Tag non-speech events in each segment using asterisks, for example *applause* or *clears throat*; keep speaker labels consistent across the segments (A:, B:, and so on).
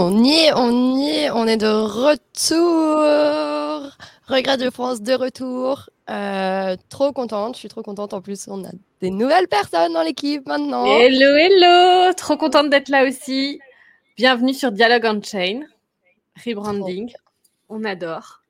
A: On y est, on y est, on est de retour. Regret de France de retour. Euh, trop contente, je suis trop contente. En plus, on a des nouvelles personnes dans l'équipe maintenant.
B: Hello, hello, trop contente d'être là aussi. Bienvenue sur Dialogue on Chain, rebranding. On adore.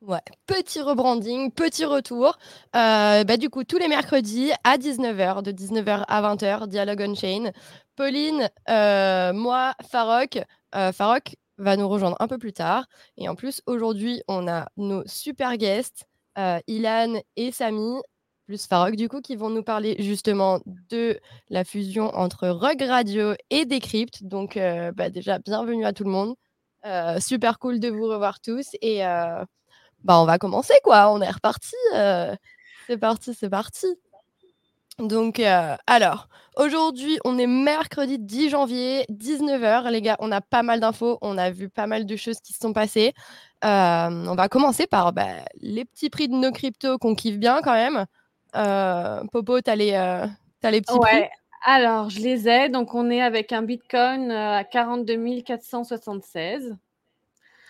A: Ouais, petit rebranding, petit retour. Euh, bah, du coup, tous les mercredis à 19h, de 19h à 20h, Dialogue on Chain. Pauline, euh, moi, Farok, euh, Farok va nous rejoindre un peu plus tard. Et en plus, aujourd'hui, on a nos super guests, euh, Ilan et Samy, plus Farok, du coup, qui vont nous parler justement de la fusion entre Rug Radio et Decrypt. Donc, euh, bah, déjà, bienvenue à tout le monde. super cool de vous revoir tous. Et bah, on va commencer, quoi. On est reparti. c'est parti, c'est parti. Donc, euh, alors, aujourd'hui, on est mercredi 10 janvier, 19h. Les gars, on a pas mal d'infos, on a vu pas mal de choses qui se sont passées. Euh, on va commencer par bah, les petits prix de nos cryptos qu'on kiffe bien quand même. Euh, Popo, t'as les, as les petits ouais.
B: Alors, je les ai. Donc, on est avec un Bitcoin à 42 476.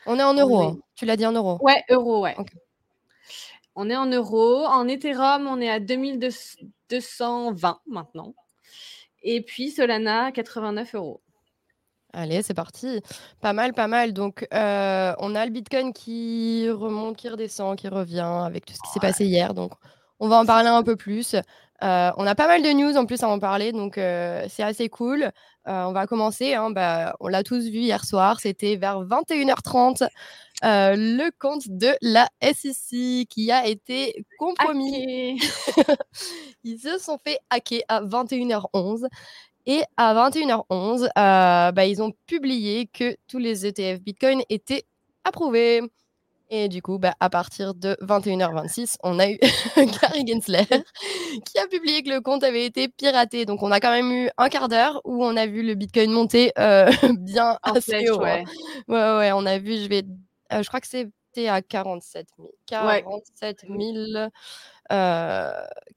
A: On est en euros, hein. tu l'as dit en euros.
B: Ouais, euros, ouais. On est en euros. En Ethereum, on est à 2220 maintenant. Et puis Solana, 89 euros.
A: Allez, c'est parti. Pas mal, pas mal. Donc, euh, on a le Bitcoin qui remonte, qui redescend, qui revient avec tout ce qui s'est passé hier. Donc, on va en parler un peu plus. Euh, on a pas mal de news en plus à en parler, donc euh, c'est assez cool. on va commencer. Hein. bah, on l'a tous vu hier soir. C'était vers 21h30. Euh, le compte de la SEC qui a été compromis. *laughs* Ils se sont fait hacker à 21h11. Et à 21h11, euh, bah, ils ont publié que tous les ETF Bitcoin étaient approuvés. Et du coup, bah, à partir de 21h26, on a eu *laughs* Gary Gensler *laughs* qui a publié que le compte avait été piraté. Donc, on a quand même eu un quart d'heure où on a vu le Bitcoin monter euh, *laughs* bien assez haut. Hein. Ouais. ouais, ouais, on a vu, je vais euh, je crois que c'était à 47 000.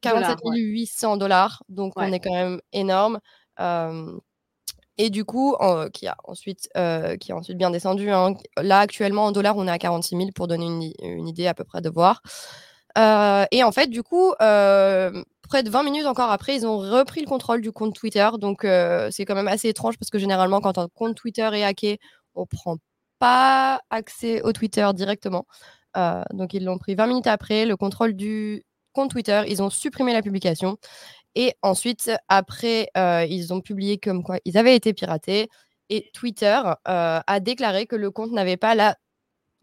A: 47 800 dollars. Donc, on est quand même énorme. Et du coup, qui, a ensuite, qui a ensuite bien descendu. Hein. Là, actuellement, en dollars, on est à 46 000 pour donner une, idée à peu près de voir. et en fait, du coup, près de 20 minutes encore après, ils ont repris le contrôle du compte Twitter. Donc, c'est quand même assez étrange parce que généralement, quand un compte Twitter est hacké, on prend pas accès au Twitter directement. Euh, donc, ils l'ont pris 20 minutes après, le contrôle du compte Twitter. Ils ont supprimé la publication. Et ensuite, après, euh, ils ont publié comme quoi ils avaient été piratés. Et Twitter euh, a déclaré que le compte n'avait pas la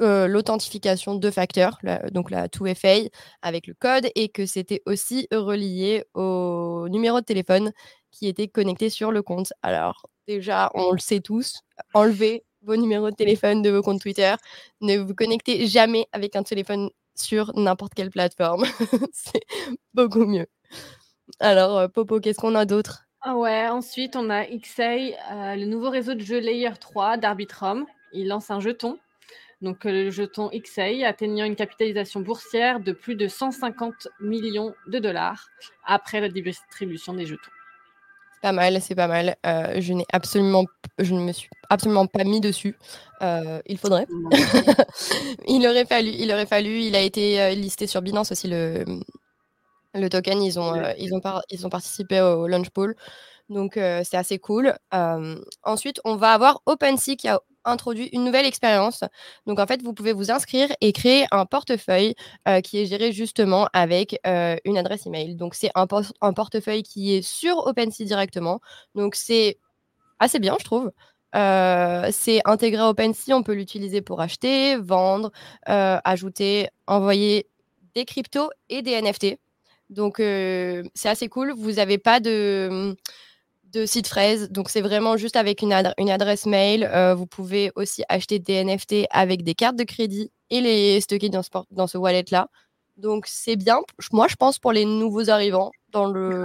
A: l'authentification de facteurs, donc la 2FA avec le code, et que c'était aussi relié au numéro de téléphone qui était connecté sur le compte. Alors déjà, on le sait tous, enlever vos numéros de téléphone, de vos comptes Twitter. Ne vous connectez jamais avec un téléphone sur n'importe quelle plateforme. *laughs* c'est beaucoup mieux. Alors, euh, Popo, qu'est-ce qu'on a d'autre?
B: Ah ouais, ensuite on a XA, euh, le nouveau réseau de jeux Layer 3 d'Arbitrum. Il lance un jeton. Donc euh, le jeton XA atteignant une capitalisation boursière de plus de 150 millions de dollars après la distribution des jetons.
A: C'est pas mal, c'est pas mal. je n'ai absolument, je ne me suis absolument pas mis dessus. il faudrait. *laughs* il aurait fallu, il aurait fallu. Il a été listé sur Binance aussi le le token, ils ont, euh, ils ont, ils ont participé au Launch Pool. Donc, euh, c'est assez cool. ensuite, on va avoir OpenSea qui a introduit une nouvelle expérience. Donc, en fait, vous pouvez vous inscrire et créer un portefeuille euh, qui est géré justement avec une adresse email. Donc, c'est un, un, portefeuille qui est sur OpenSea directement. Donc, c'est assez bien, je trouve. c'est intégré à OpenSea, on peut l'utiliser pour acheter, vendre, ajouter, envoyer des cryptos et des NFT. Donc, c'est assez cool. Vous n'avez pas de, de site fraise. Donc, c'est vraiment juste avec une, une adresse mail. vous pouvez aussi acheter des NFT avec des cartes de crédit et les stocker dans ce, dans ce wallet-là. Donc, c'est bien, moi, je pense, pour les nouveaux arrivants dans le,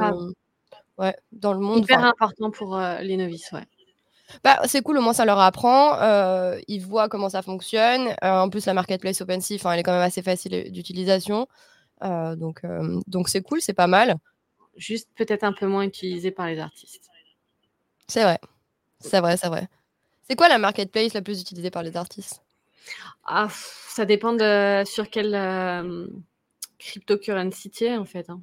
A: ouais, dans le monde.
B: Hyper important pour les novices, ouais.
A: Bah, c'est cool, au moins ça leur apprend. ils voient comment ça fonctionne. en plus, la marketplace OpenSea, elle est quand même assez facile d'utilisation. Euh, donc, euh, donc c'est cool, c'est pas mal.
B: Juste peut-être un peu moins utilisé par les artistes.
A: C'est vrai, c'est vrai, c'est vrai. C'est quoi la marketplace la plus utilisée par les artistes?
B: Ah, Ça dépend de sur quelle euh, cryptocurrency tu es en fait. Hein.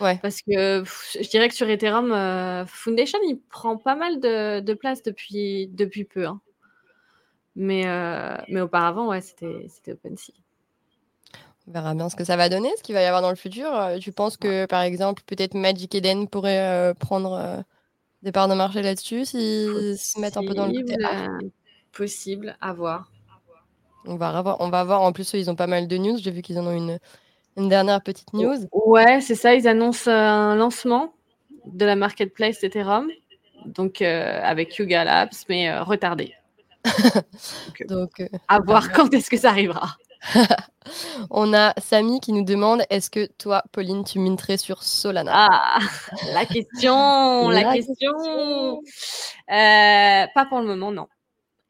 A: Ouais.
B: Parce que je dirais que sur Ethereum, Foundation, il prend pas mal de, place depuis, depuis peu. Hein. Mais, mais auparavant, ouais, c'était OpenSea.
A: On verra bien ce que ça va donner, ce qu'il va y avoir dans le futur. Euh, tu penses que, par exemple, peut-être Magic Eden pourrait euh, prendre euh, des parts de marché là-dessus s'ils se mettent un peu dans le côté
B: Possible, à voir.
A: On va, voir, on va voir. En plus, ils ont pas mal de news. J'ai vu qu'ils en ont une, une dernière petite news.
B: Ouais, c'est ça. Ils annoncent un lancement de la marketplace Ethereum, donc avec Yuga Labs, mais retardé. *laughs* donc, à voir *laughs* quand est-ce que ça arrivera. *laughs*
A: On a Samy qui nous demande est-ce que toi, Pauline, tu minerais sur Solana?
B: Ah, la question, *laughs* la, question. Euh, pas pour le moment, non.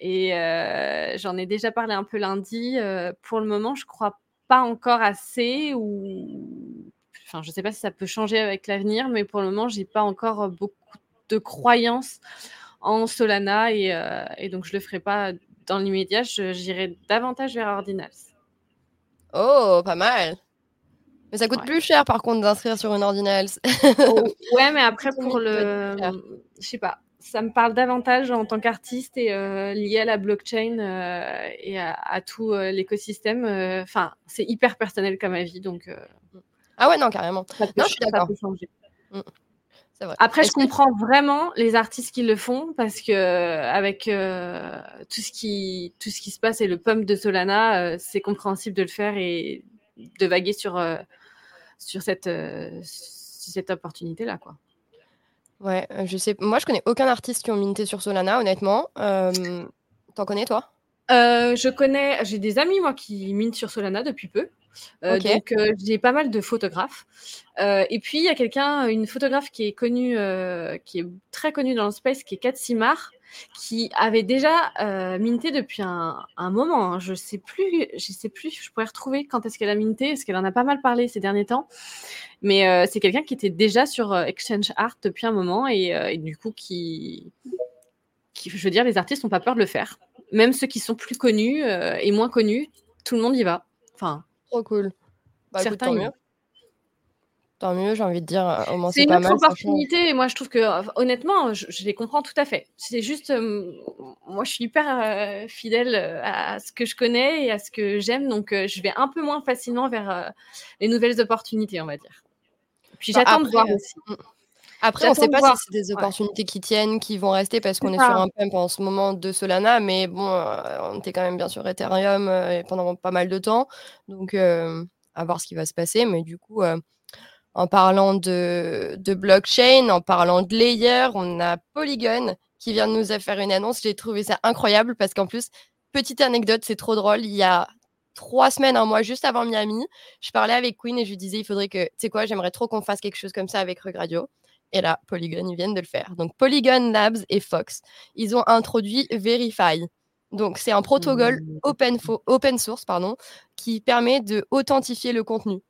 B: Et euh, j'en ai déjà parlé un peu lundi. Euh, pour le moment, je crois pas encore assez ou enfin, je sais pas si ça peut changer avec l'avenir, mais pour le moment, j'ai pas encore beaucoup de croyances en Solana et, et donc je le ferai pas dans l'immédiat. J'irai davantage vers Ordinals.
A: Oh, pas mal. Mais ça coûte plus cher par contre d'inscrire sur une ordinals. *laughs*
B: Oh, ouais, mais après pour le, je sais pas, ça me parle davantage en tant qu'artiste et euh, lié à la blockchain euh, et à, tout euh, l'écosystème. Enfin, c'est hyper personnel comme avis, donc.
A: Ah ouais, non, carrément. non, je suis d'accord.
B: Après, je comprends vraiment les artistes qui le font parce que avec euh, tout ce qui tout ce qui se passe et le pump de Solana, euh, c'est compréhensible de le faire et de vaguer sur euh, sur cette cette opportunité là quoi.
A: Ouais, je sais. Moi, je connais aucun artiste qui ont minté sur Solana, honnêtement. T'en connais toi?
B: Je connais. J'ai des amis moi qui mintent sur Solana depuis peu. Euh, donc, euh, j'ai pas mal de photographes. Euh, et puis, il y a quelqu'un, une photographe qui est connue, qui est très connue dans le space, qui est Kat Simar, qui avait déjà minté depuis un, moment. Hein. Je sais plus, je sais plus, je pourrais retrouver quand est-ce qu'elle a minté, parce qu'elle en a pas mal parlé ces derniers temps. Mais c'est quelqu'un qui était déjà sur Exchange Art depuis un moment et, du coup qui, qui, je veux dire, les artistes n'ont pas peur de le faire. Même ceux qui sont plus connus et moins connus, tout le monde y va. Enfin,
A: Trop cool. Bah, tant mieux. Tant mieux, j'ai envie de dire,
B: euh, au moins c'est une autre opportunité. Et moi, je trouve que, euh, honnêtement, je, les comprends tout à fait. C'est juste, euh, moi, je suis hyper fidèle à ce que je connais et à ce que j'aime, donc je vais un peu moins facilement vers les nouvelles opportunités, on va dire. Puis bah, j'attends de voir aussi.
A: Après, on ne sait pas si c'est des opportunités qui tiennent, qui vont rester parce qu'on est, sur un pump en ce moment de Solana, mais bon, euh, on était quand même bien sur Ethereum euh, pendant pas mal de temps. Donc, euh, à voir ce qui va se passer. Mais du coup, en parlant de, blockchain, en parlant de layer, on a Polygon qui vient de nous faire une annonce. J'ai trouvé ça incroyable parce qu'en plus, petite anecdote, c'est trop drôle. Il y a trois semaines, un mois juste avant Miami, je parlais avec Queen et je lui disais il faudrait que, tu sais quoi, j'aimerais trop qu'on fasse quelque chose comme ça avec Rug Radio. Et là, Polygon, ils viennent de le faire. Donc Polygon Labs et Fox, ils ont introduit Verify. Donc c'est un protocole mmh. open, open source pardon, qui permet de authentifier le contenu.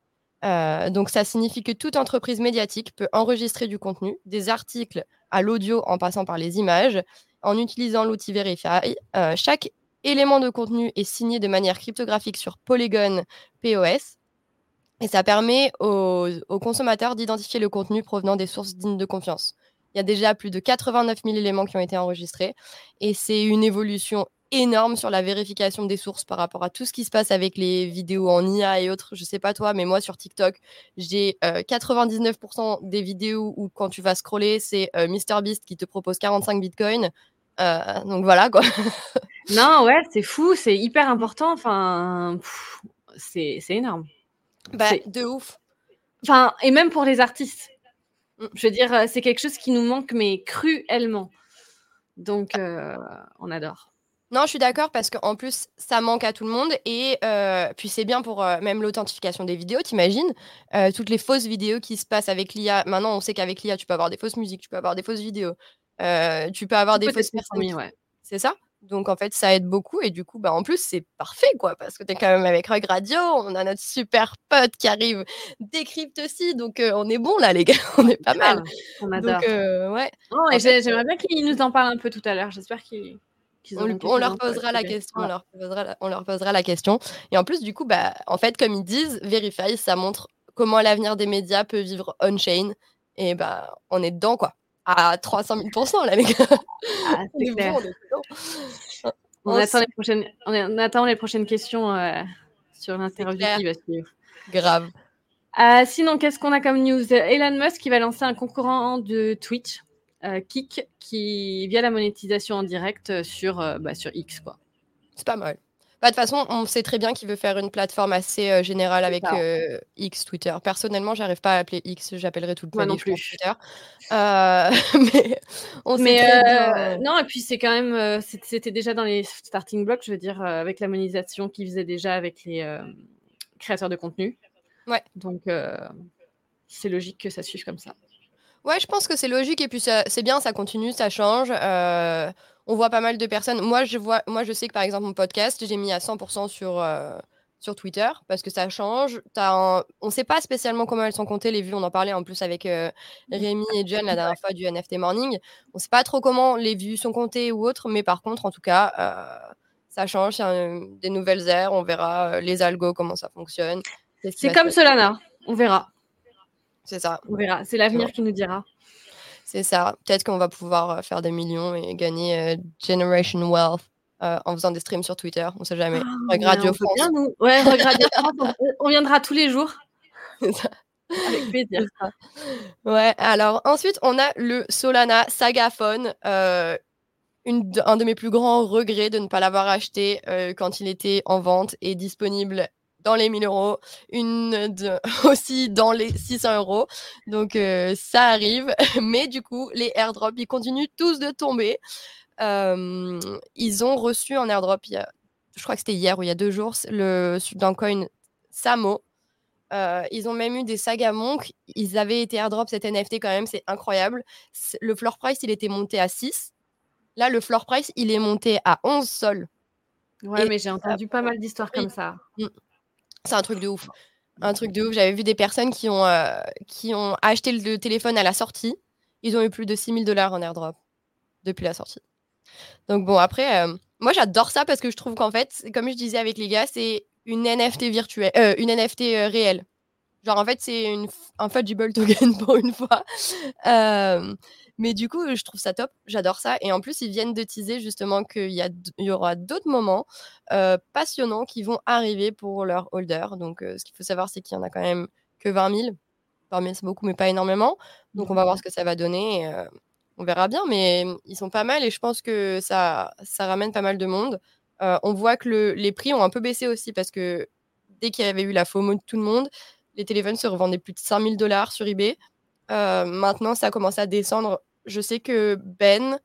A: Euh, donc ça signifie que toute entreprise médiatique peut enregistrer du contenu, des articles à l'audio en passant par les images, en utilisant l'outil Verify. Euh, chaque élément de contenu est signé de manière cryptographique sur Polygon POS. Et ça permet aux, consommateurs d'identifier le contenu provenant des sources dignes de confiance. Il y a déjà plus de 89 000 éléments qui ont été enregistrés. Et c'est une évolution énorme sur la vérification des sources par rapport à tout ce qui se passe avec les vidéos en IA et autres. Je sais pas toi, mais moi sur TikTok, j'ai 99% euh, des vidéos où quand tu vas scroller, c'est euh, MrBeast qui te propose 45 bitcoins. Euh, donc voilà quoi.
B: non, ouais, c'est fou, c'est hyper important. Enfin, c'est énorme.
A: Bah, de ouf.
B: Enfin, et même pour les artistes. Je veux dire, c'est quelque chose qui nous manque, mais cruellement. Donc, on adore.
A: Non, je suis d'accord parce qu'en plus, ça manque à tout le monde. Et euh, puis, c'est bien pour euh, même l'authentification des vidéos, t'imagines euh, Toutes les fausses vidéos qui se passent avec l'IA. Maintenant, on sait qu'avec l'IA, tu peux avoir des fausses musiques, tu peux avoir des fausses vidéos, tu peux avoir des fausses personnes.
B: Ouais.
A: C'est ça? Donc en fait, ça aide beaucoup et du coup, bah, en plus, c'est parfait quoi, parce que tu es quand même avec Rug Radio, on a notre super pote qui arrive décrypte aussi, donc on est bon là les gars, *laughs* on est pas mal.
B: On adore.
A: Donc ouais.
B: Oh, j'aimerais bien qu'il nous en parle un peu tout à l'heure, j'espère qu'il
A: on, leur posera la question. On leur, posera la, question. Et en plus, du coup, bah, en fait, comme ils disent, Verify, ça montre comment l'avenir des médias peut vivre on-chain. Et bah, on est dedans, quoi. À 300 000 là, les gars.
B: Ah, *laughs* on, attend les prochaines, on, attend les prochaines questions euh, sur l'interview qui va suivre.
A: Grave.
B: Euh, sinon, qu'est-ce qu'on a comme news? Elon Musk qui va lancer un concurrent de Twitch. Euh, Kik qui via la monétisation en direct euh, sur, euh, bah, sur X. quoi.
A: C'est pas mal. Bah, de toute façon, on sait très bien qu'il veut faire une plateforme assez générale avec X, Twitter. Personnellement, j'arrive pas à appeler X, j'appellerai tout le
B: temps non plus.
A: Twitter. *laughs* mais
B: on sait non, et puis c'est quand même, c'était déjà dans les starting blocks, je veux dire, avec la monétisation qu'ils faisaient déjà avec les créateurs de contenu.
A: Ouais.
B: Donc, c'est logique que ça suive comme ça.
A: Ouais, je pense que c'est logique et puis c'est bien, ça continue, ça change. Euh, on voit pas mal de personnes. Moi, je vois, moi, je sais que par exemple mon podcast, j'ai mis à 100% sur euh, sur Twitter parce que ça change. As On sait pas spécialement comment elles sont comptées les vues. On en parlait en plus avec euh, Rémi et John la dernière fois du NFT Morning. On sait pas trop comment les vues sont comptées ou autres, mais par contre, en tout cas, ça change. Il y a des nouvelles ères. On verra les algos comment ça fonctionne.
B: C'est comme Solana. On verra.
A: C'est ça.
B: On verra. C'est l'avenir qui nous dira.
A: C'est ça. Peut-être qu'on va pouvoir euh, faire des millions et gagner euh, Generation Wealth euh, en faisant des streams sur Twitter. On ne sait jamais.
B: Oh, Radio France. Bien, nous. Ouais, *laughs* France. On viendra tous les jours. *laughs* Avec plaisir.
A: Ouais, alors ensuite, on a le Solana Sagaphone. une, un de mes plus grands regrets de ne pas l'avoir acheté quand il était en vente et disponible dans les 1000 euros, une *laughs* aussi dans les 600 euros. Donc euh, ça arrive, *laughs* mais du coup les airdrops ils continuent tous de tomber. Euh, ils ont reçu en airdrop, il y a, je crois que c'était hier ou il y a deux jours, le d'un coin Samo. Euh, ils ont même eu des sagas Monk. Ils avaient été airdrop cet NFT quand même, c'est incroyable. Le floor price, il était monté à 6. Là, le floor price, il est monté à 11 sols.
B: Ouais, mais j'ai entendu pas mal d'histoires comme ça.
A: C'est un truc de ouf. Un truc de ouf. J'avais vu des personnes qui ont, euh, qui ont acheté le téléphone à la sortie. Ils ont eu plus de 6000 dollars en airdrop depuis la sortie. Donc bon, après, euh, moi j'adore ça parce que je trouve qu'en fait, comme je disais avec les gars, c'est une NFT virtuelle, euh, une NFT réelle. Genre en fait, c'est un fungible token *laughs* pour une fois. Mais du coup, je trouve ça top, j'adore ça. Et en plus, ils viennent de teaser justement qu'il y, y aura d'autres moments passionnants qui vont arriver pour leurs holders. Donc, ce qu'il faut savoir, c'est qu'il y en a quand même que 20 000. 20 000, c'est beaucoup, mais pas énormément. Donc, on va voir ce que ça va donner. On verra bien, mais ils sont pas mal et je pense que ça, ça ramène pas mal de monde. on voit que le, les prix ont un peu baissé aussi parce que dès qu'il y avait eu la FOMO de tout le monde, les téléphones se revendaient plus de 5000 dollars sur eBay. maintenant, ça a commencé à descendre je sais que Ben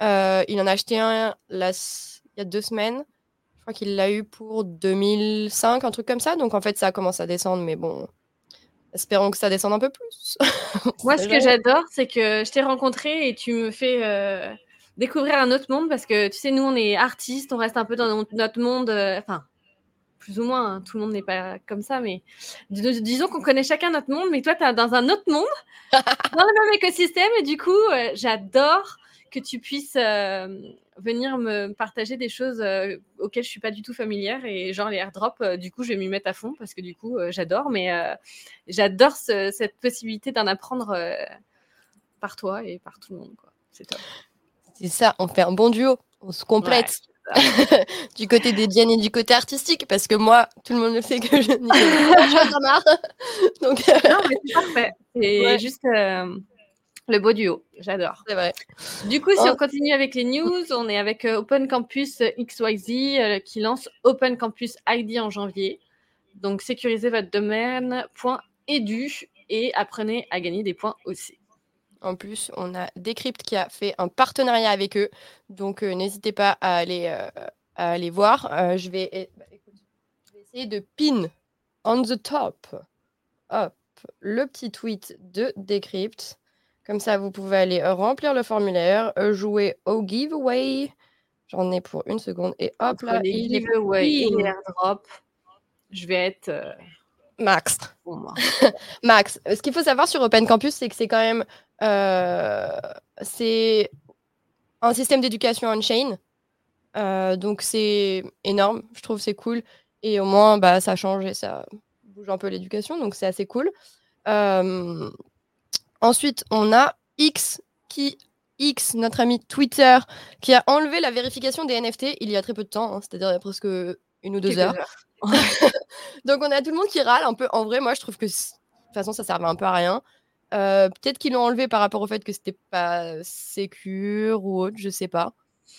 A: il en a acheté un il y a deux semaines. Je crois qu'il l'a eu pour 2005, un truc comme ça. Donc en fait, ça commence à descendre, mais bon, espérons que ça descende un peu plus. *laughs*
B: Moi, ce que j'adore, c'est que je t'ai rencontré et tu me fais découvrir un autre monde parce que tu sais, nous, on est artistes, on reste un peu dans notre monde. Enfin, plus ou moins, hein, tout le monde n'est pas comme ça, mais disons qu'on connaît chacun notre monde, mais toi, tu es dans un autre monde, *laughs* dans le même écosystème, et du coup, euh, j'adore que tu puisses euh, venir me partager des choses euh, auxquelles je suis pas du tout familière, et genre les airdrops, du coup, je vais m'y mettre à fond, parce que du coup, j'adore, mais j'adore cette possibilité d'en apprendre par toi et par tout le monde, C'est top.
A: C'est ça, on fait un bon duo, on se complète. *laughs* du côté des Diane et du côté artistique, parce que moi, tout le monde le sait que je n'y pas *laughs*
B: Donc, euh, non, mais c'est parfait. C'est *laughs* juste euh, le beau duo. J'adore.
A: C'est vrai.
B: Du coup, si oh. on continue avec les news, on est avec euh, Open Campus XYZ qui lance Open Campus ID en janvier. Donc, sécurisez votre domaine .edu et apprenez à gagner des points aussi.
A: En plus, on a Decrypt qui a fait un partenariat avec eux. Donc, euh, n'hésitez pas à aller, euh, à aller voir. Euh, je, vais, bah, je, vais, essayer de pin on the top hop, le petit tweet de Decrypt. Comme ça, vous pouvez aller remplir le formulaire, jouer au giveaway. J'en ai pour une seconde. Et hop là,
B: il giveaway airdrop. Je vais être.
A: Max. *laughs* Max. Ce qu'il faut savoir sur Open Campus, c'est que c'est quand même c'est un système d'éducation on-chain. Euh, donc c'est énorme, je trouve c'est cool. Et au moins, bah, ça change et ça bouge un peu l'éducation, donc c'est assez cool. Euh, ensuite, on a X qui X, notre ami Twitter, qui a enlevé la vérification des NFT il y a très peu de temps, hein, c'est-à-dire il y a presque une ou deux heures. *laughs* donc on a tout le monde qui râle un peu. En vrai, moi je trouve que de toute façon ça servait un peu à rien. Euh, peut-être qu'ils l'ont enlevé par rapport au fait que c'était pas sécure ou autre, je sais pas.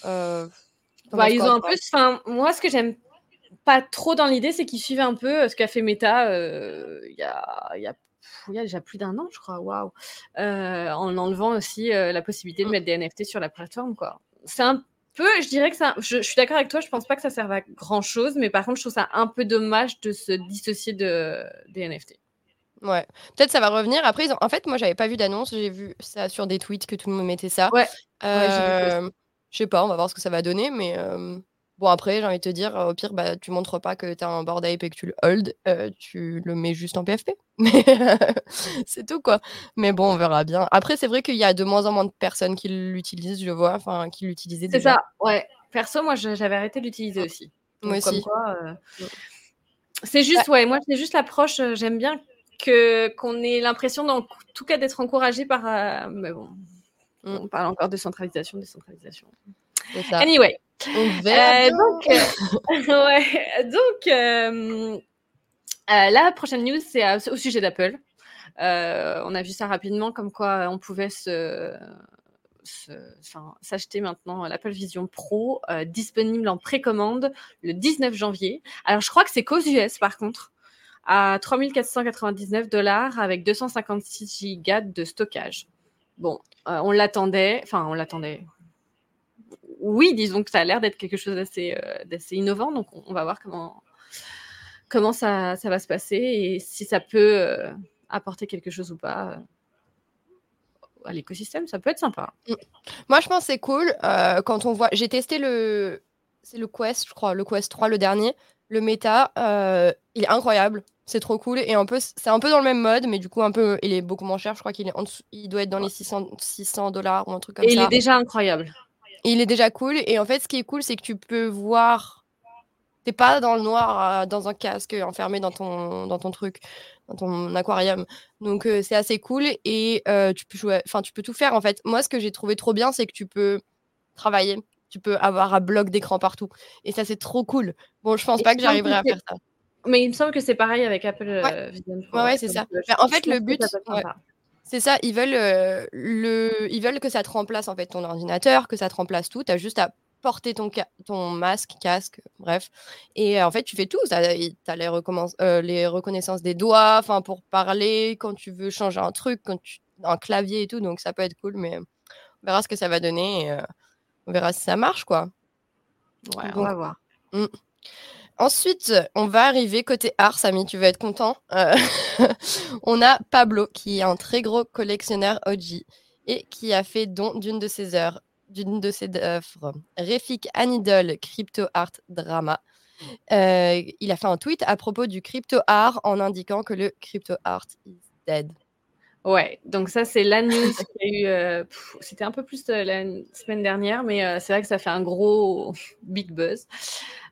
A: Euh,
B: bah, ils ont un peu. Enfin, moi, ce que j'aime pas trop dans l'idée, c'est qu'ils suivent un peu euh, ce qu'a fait Meta il y, a, y, a, y, a, déjà plus d'un an, je crois. Waouh! en enlevant aussi la possibilité de mmh. mettre des NFT sur la plateforme, quoi. C'est un peu, je dirais que ça. Je, je suis d'accord avec toi, je pense pas que ça serve à grand chose, mais par contre, je trouve ça un peu dommage de se dissocier de, des NFT.
A: Ouais, peut-être ça va revenir. Après, en fait, moi, j'avais pas vu d'annonce. J'ai vu ça sur des tweets que tout le monde mettait ça.
B: Ouais.
A: je sais pas, on va voir ce que ça va donner, mais bon, après, j'ai envie de te dire, au pire, bah, tu montres pas que tu as un board ape et que tu le hold, tu le mets juste en PFP. *laughs* Mais c'est tout, quoi. Mais bon, on verra bien. Après, c'est vrai qu'il y a de moins en moins de personnes qui l'utilisent, je vois, enfin, qui l'utilisaient
B: C'est ça, ouais. Perso, moi, j'avais arrêté de l'utiliser aussi.
A: moi aussi.
B: C'est juste, ouais, moi, c'est juste l'approche. J'aime bien que qu'on ait l'impression, en tout cas, d'être encouragé par. Euh, mais bon, mm. on parle encore de centralisation, décentralisation. Ça. Anyway. Euh, donc, euh, *laughs* ouais, donc la prochaine news, c'est au sujet d'Apple. on a vu ça rapidement, comme quoi on pouvait se, s'acheter maintenant l'Apple Vision Pro, disponible en précommande le 19 janvier. Alors, je crois que c'est qu'aux US, par contre à 3499 dollars avec 256 gigas de stockage. Bon, euh, on l'attendait, enfin on l'attendait. Oui, disons que ça a l'air d'être quelque chose d'assez euh, innovant, donc on, va voir comment, ça, va se passer et si ça peut euh, apporter quelque chose ou pas à l'écosystème, ça peut être sympa. Mm.
A: Moi, je pense que c'est cool quand on voit. J'ai testé le. C'est le Quest, je crois, le Quest 3, le dernier. Le méta, il est incroyable. C'est trop cool. Et un peu, c'est un peu dans le même mode, mais du coup, un peu, il est beaucoup moins cher. Je crois qu'il est il doit être dans les 600 dollars ou un truc comme
B: ça.
A: Et
B: il est déjà incroyable.
A: il est déjà cool. Et en fait, ce qui est cool, c'est que tu peux voir. T'es pas dans le noir, euh, dans un casque, enfermé dans ton, dans ton truc, dans ton aquarium. Donc, euh, c'est assez cool. Et euh, tu peux jouer. Enfin, tu peux tout faire. En fait, moi, ce que j'ai trouvé trop bien, c'est que tu peux travailler. Tu peux avoir un bloc d'écran partout. Et ça, c'est trop cool. Bon, je pense pas que j'arriverai à faire ça.
B: Mais il me semble que c'est pareil avec Apple euh, Vision
A: Pro. Ouais, c'est ça. Euh, en fait, le but, c'est ça. Ils veulent, euh, le... ils veulent que ça te remplace en fait ton ordinateur, que ça te remplace tout. Tu as juste à porter ton, ton masque, casque, bref. Et en fait, tu fais tout. Tu as, les, les, reconnaissances des doigts pour parler, quand tu veux changer un truc, quand tu... un clavier et tout. Donc, ça peut être cool, mais on verra ce que ça va donner. On verra si ça marche, quoi.
B: Ouais, on va voir.
A: Hmm. Ensuite, on va arriver côté art, Samy, tu vas être content. Euh, *laughs* on a Pablo, qui est un très gros collectionneur OG et qui a fait don d'une de ses œuvres, d'une de ses œuvres, Refik Anidol Crypto Art Drama. Euh, il a fait un tweet à propos du crypto art en indiquant que le crypto art is dead.
B: Ouais, donc ça c'est la news eu. Euh, c'était un peu plus la semaine dernière, mais c'est vrai que ça fait un gros *laughs* big buzz.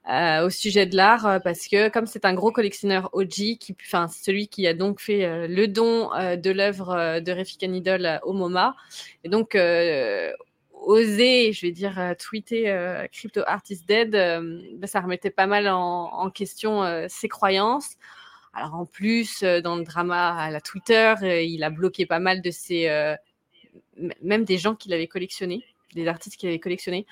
B: Euh, au sujet de l'art euh, parce que comme c'est un gros collectionneur OG, enfin celui qui a donc fait euh, le don de l'œuvre de Refik Anidol au MoMA, et donc oser, je vais dire, tweeter Crypto Artist Dead, bah, ça remettait pas mal en question ses croyances. Alors en plus, dans le drama à la Twitter, il a bloqué pas mal de ses, même des gens qu'il avait collectionnés, des artistes qu'il avait collectionnés.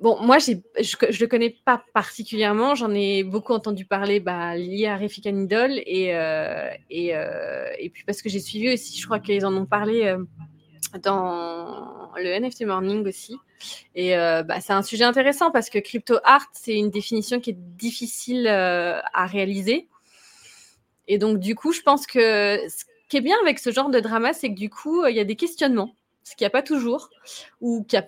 B: Bon, moi, je ne le connais pas particulièrement. J'en ai beaucoup entendu parler bah, lié à Refik Idol et, euh, et, euh, et, puis parce que j'ai suivi aussi, je crois qu'ils en ont parlé euh, dans le NFT Morning aussi. Et bah, c'est un sujet intéressant parce que crypto art, c'est une définition qui est difficile à réaliser. Et donc, du coup, je pense que ce qui est bien avec ce genre de drama, c'est que du coup, il y a des questionnements, ce qu'il n'y a pas toujours, ou qu'il y a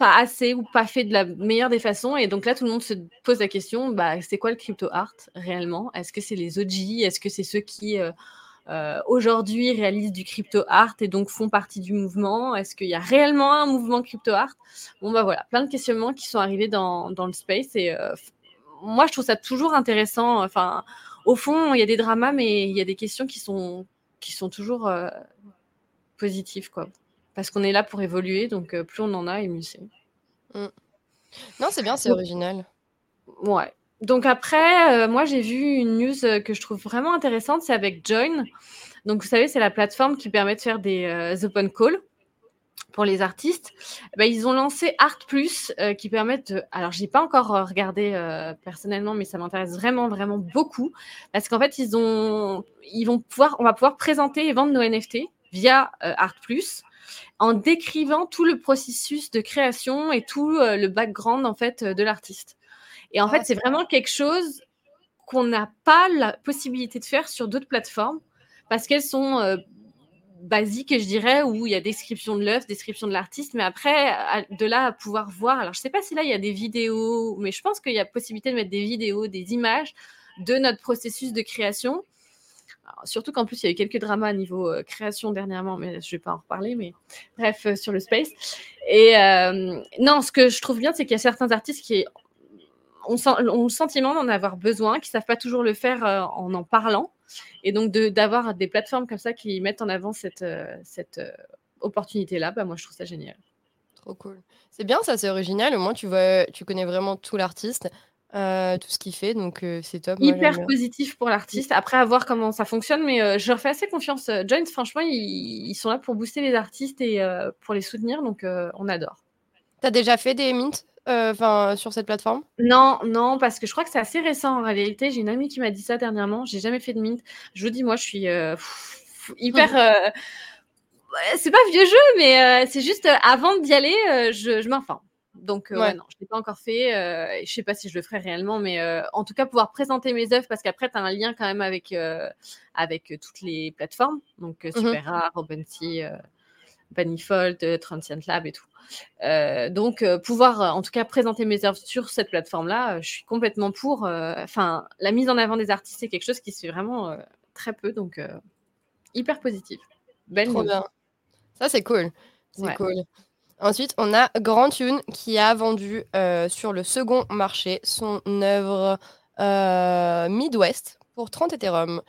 B: pas assez ou pas fait de la meilleure des façons. Et donc là, tout le monde se pose la question, bah, c'est quoi le crypto art réellement? Est-ce que c'est les OG Est-ce que c'est ceux qui euh, euh, aujourd'hui réalisent du crypto art et donc font partie du mouvement? Est-ce qu'il y a réellement un mouvement crypto art? Bon, bah voilà, plein de questionnements qui sont arrivés dans, dans le space. Et euh, moi, je trouve ça toujours intéressant. Enfin, au fond, il y a des dramas, mais il y a des questions qui sont, qui sont toujours positives, quoi parce qu'on est là pour évoluer, donc euh, plus on en a, et mieux c'est.
A: Mm. Non, c'est bien, c'est original.
B: Ouais. Donc après, euh, moi j'ai vu une news euh, que je trouve vraiment intéressante, c'est avec Join. Donc vous savez, c'est la plateforme qui permet de faire des open calls pour les artistes. Eh ben, ils ont lancé Art Plus qui permettent de... Alors, j'ai pas encore regardé personnellement, mais ça m'intéresse vraiment, vraiment beaucoup. Parce qu'en fait, ils ont... ils vont pouvoir... on va pouvoir présenter et vendre nos NFT via Art Plus en décrivant tout le processus de création et tout euh, le background en fait de l'artiste. Et en ah, fait, c'est vraiment quelque chose qu'on n'a pas la possibilité de faire sur d'autres plateformes parce qu'elles sont basiques, je dirais, où il y a description de l'œuvre, description de l'artiste, mais après, de là à pouvoir voir. Alors, je ne sais pas si là il y a des vidéos, mais je pense qu'il y a possibilité de mettre des vidéos, des images de notre processus de création surtout qu'en plus, il y a eu quelques dramas à niveau euh, création dernièrement, mais je ne vais pas en reparler, mais bref, euh, sur le space. Et euh, non, ce que je trouve bien, c'est qu'il y a certains artistes qui ont, le sentiment d'en avoir besoin, qui ne savent pas toujours le faire en en parlant. Et donc, d'avoir des plateformes comme ça qui mettent en avant cette, cette opportunité-là, bah, moi, je trouve ça génial.
A: Trop cool. C'est bien, ça, c'est original. Au moins, tu, vois, tu connais vraiment tout l'artiste. Euh, tout ce qu'il fait, donc c'est top.
B: Hyper positif pour l'artiste. Après, à voir comment ça fonctionne, mais je leur fais assez confiance. Joins, franchement, ils, sont là pour booster les artistes et pour les soutenir, donc on adore.
A: T'as déjà fait des mints enfin sur cette plateforme?
B: Non, non, parce que je crois que c'est assez récent en réalité. J'ai une amie qui m'a dit ça dernièrement. J'ai jamais fait de mint. Je vous dis, moi, je suis hyper. c'est pas vieux jeu, mais c'est juste avant d'y aller, je, je m'informe. Donc, euh, ouais. non, je ne l'ai pas encore fait. Euh, je ne sais pas si je le ferai réellement, mais euh, en tout cas, pouvoir présenter mes œuvres, parce qu'après, tu as un lien quand même avec, avec toutes les plateformes. Donc, mmh Super Rare, OpenSea, Banifold, Transient Lab et tout. donc, pouvoir en tout cas présenter mes œuvres sur cette plateforme-là, je suis complètement pour. Enfin, la mise en avant des artistes, c'est quelque chose qui se fait vraiment très peu. Donc, hyper positif.
A: Belle Trop bien. Ça, c'est cool. C'est cool. Ensuite, on a Grand Tune qui a vendu euh, sur le second marché son œuvre euh, Midwest pour 30 Ethereum.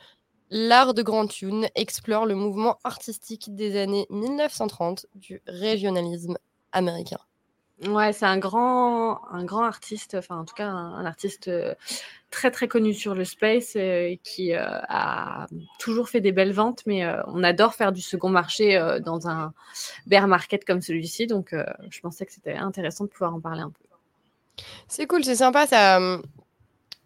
A: L'art de Grand Tune explore le mouvement artistique des années 1930 du régionalisme américain.
B: Ouais, c'est un grand, un grand artiste, enfin en tout cas un, artiste euh, très très connu sur le space et qui euh, a toujours fait des belles ventes, mais euh, on adore faire du second marché dans un bear market comme celui-ci, donc je pensais que c'était intéressant de pouvoir en parler un peu.
A: C'est cool, c'est sympa, ça,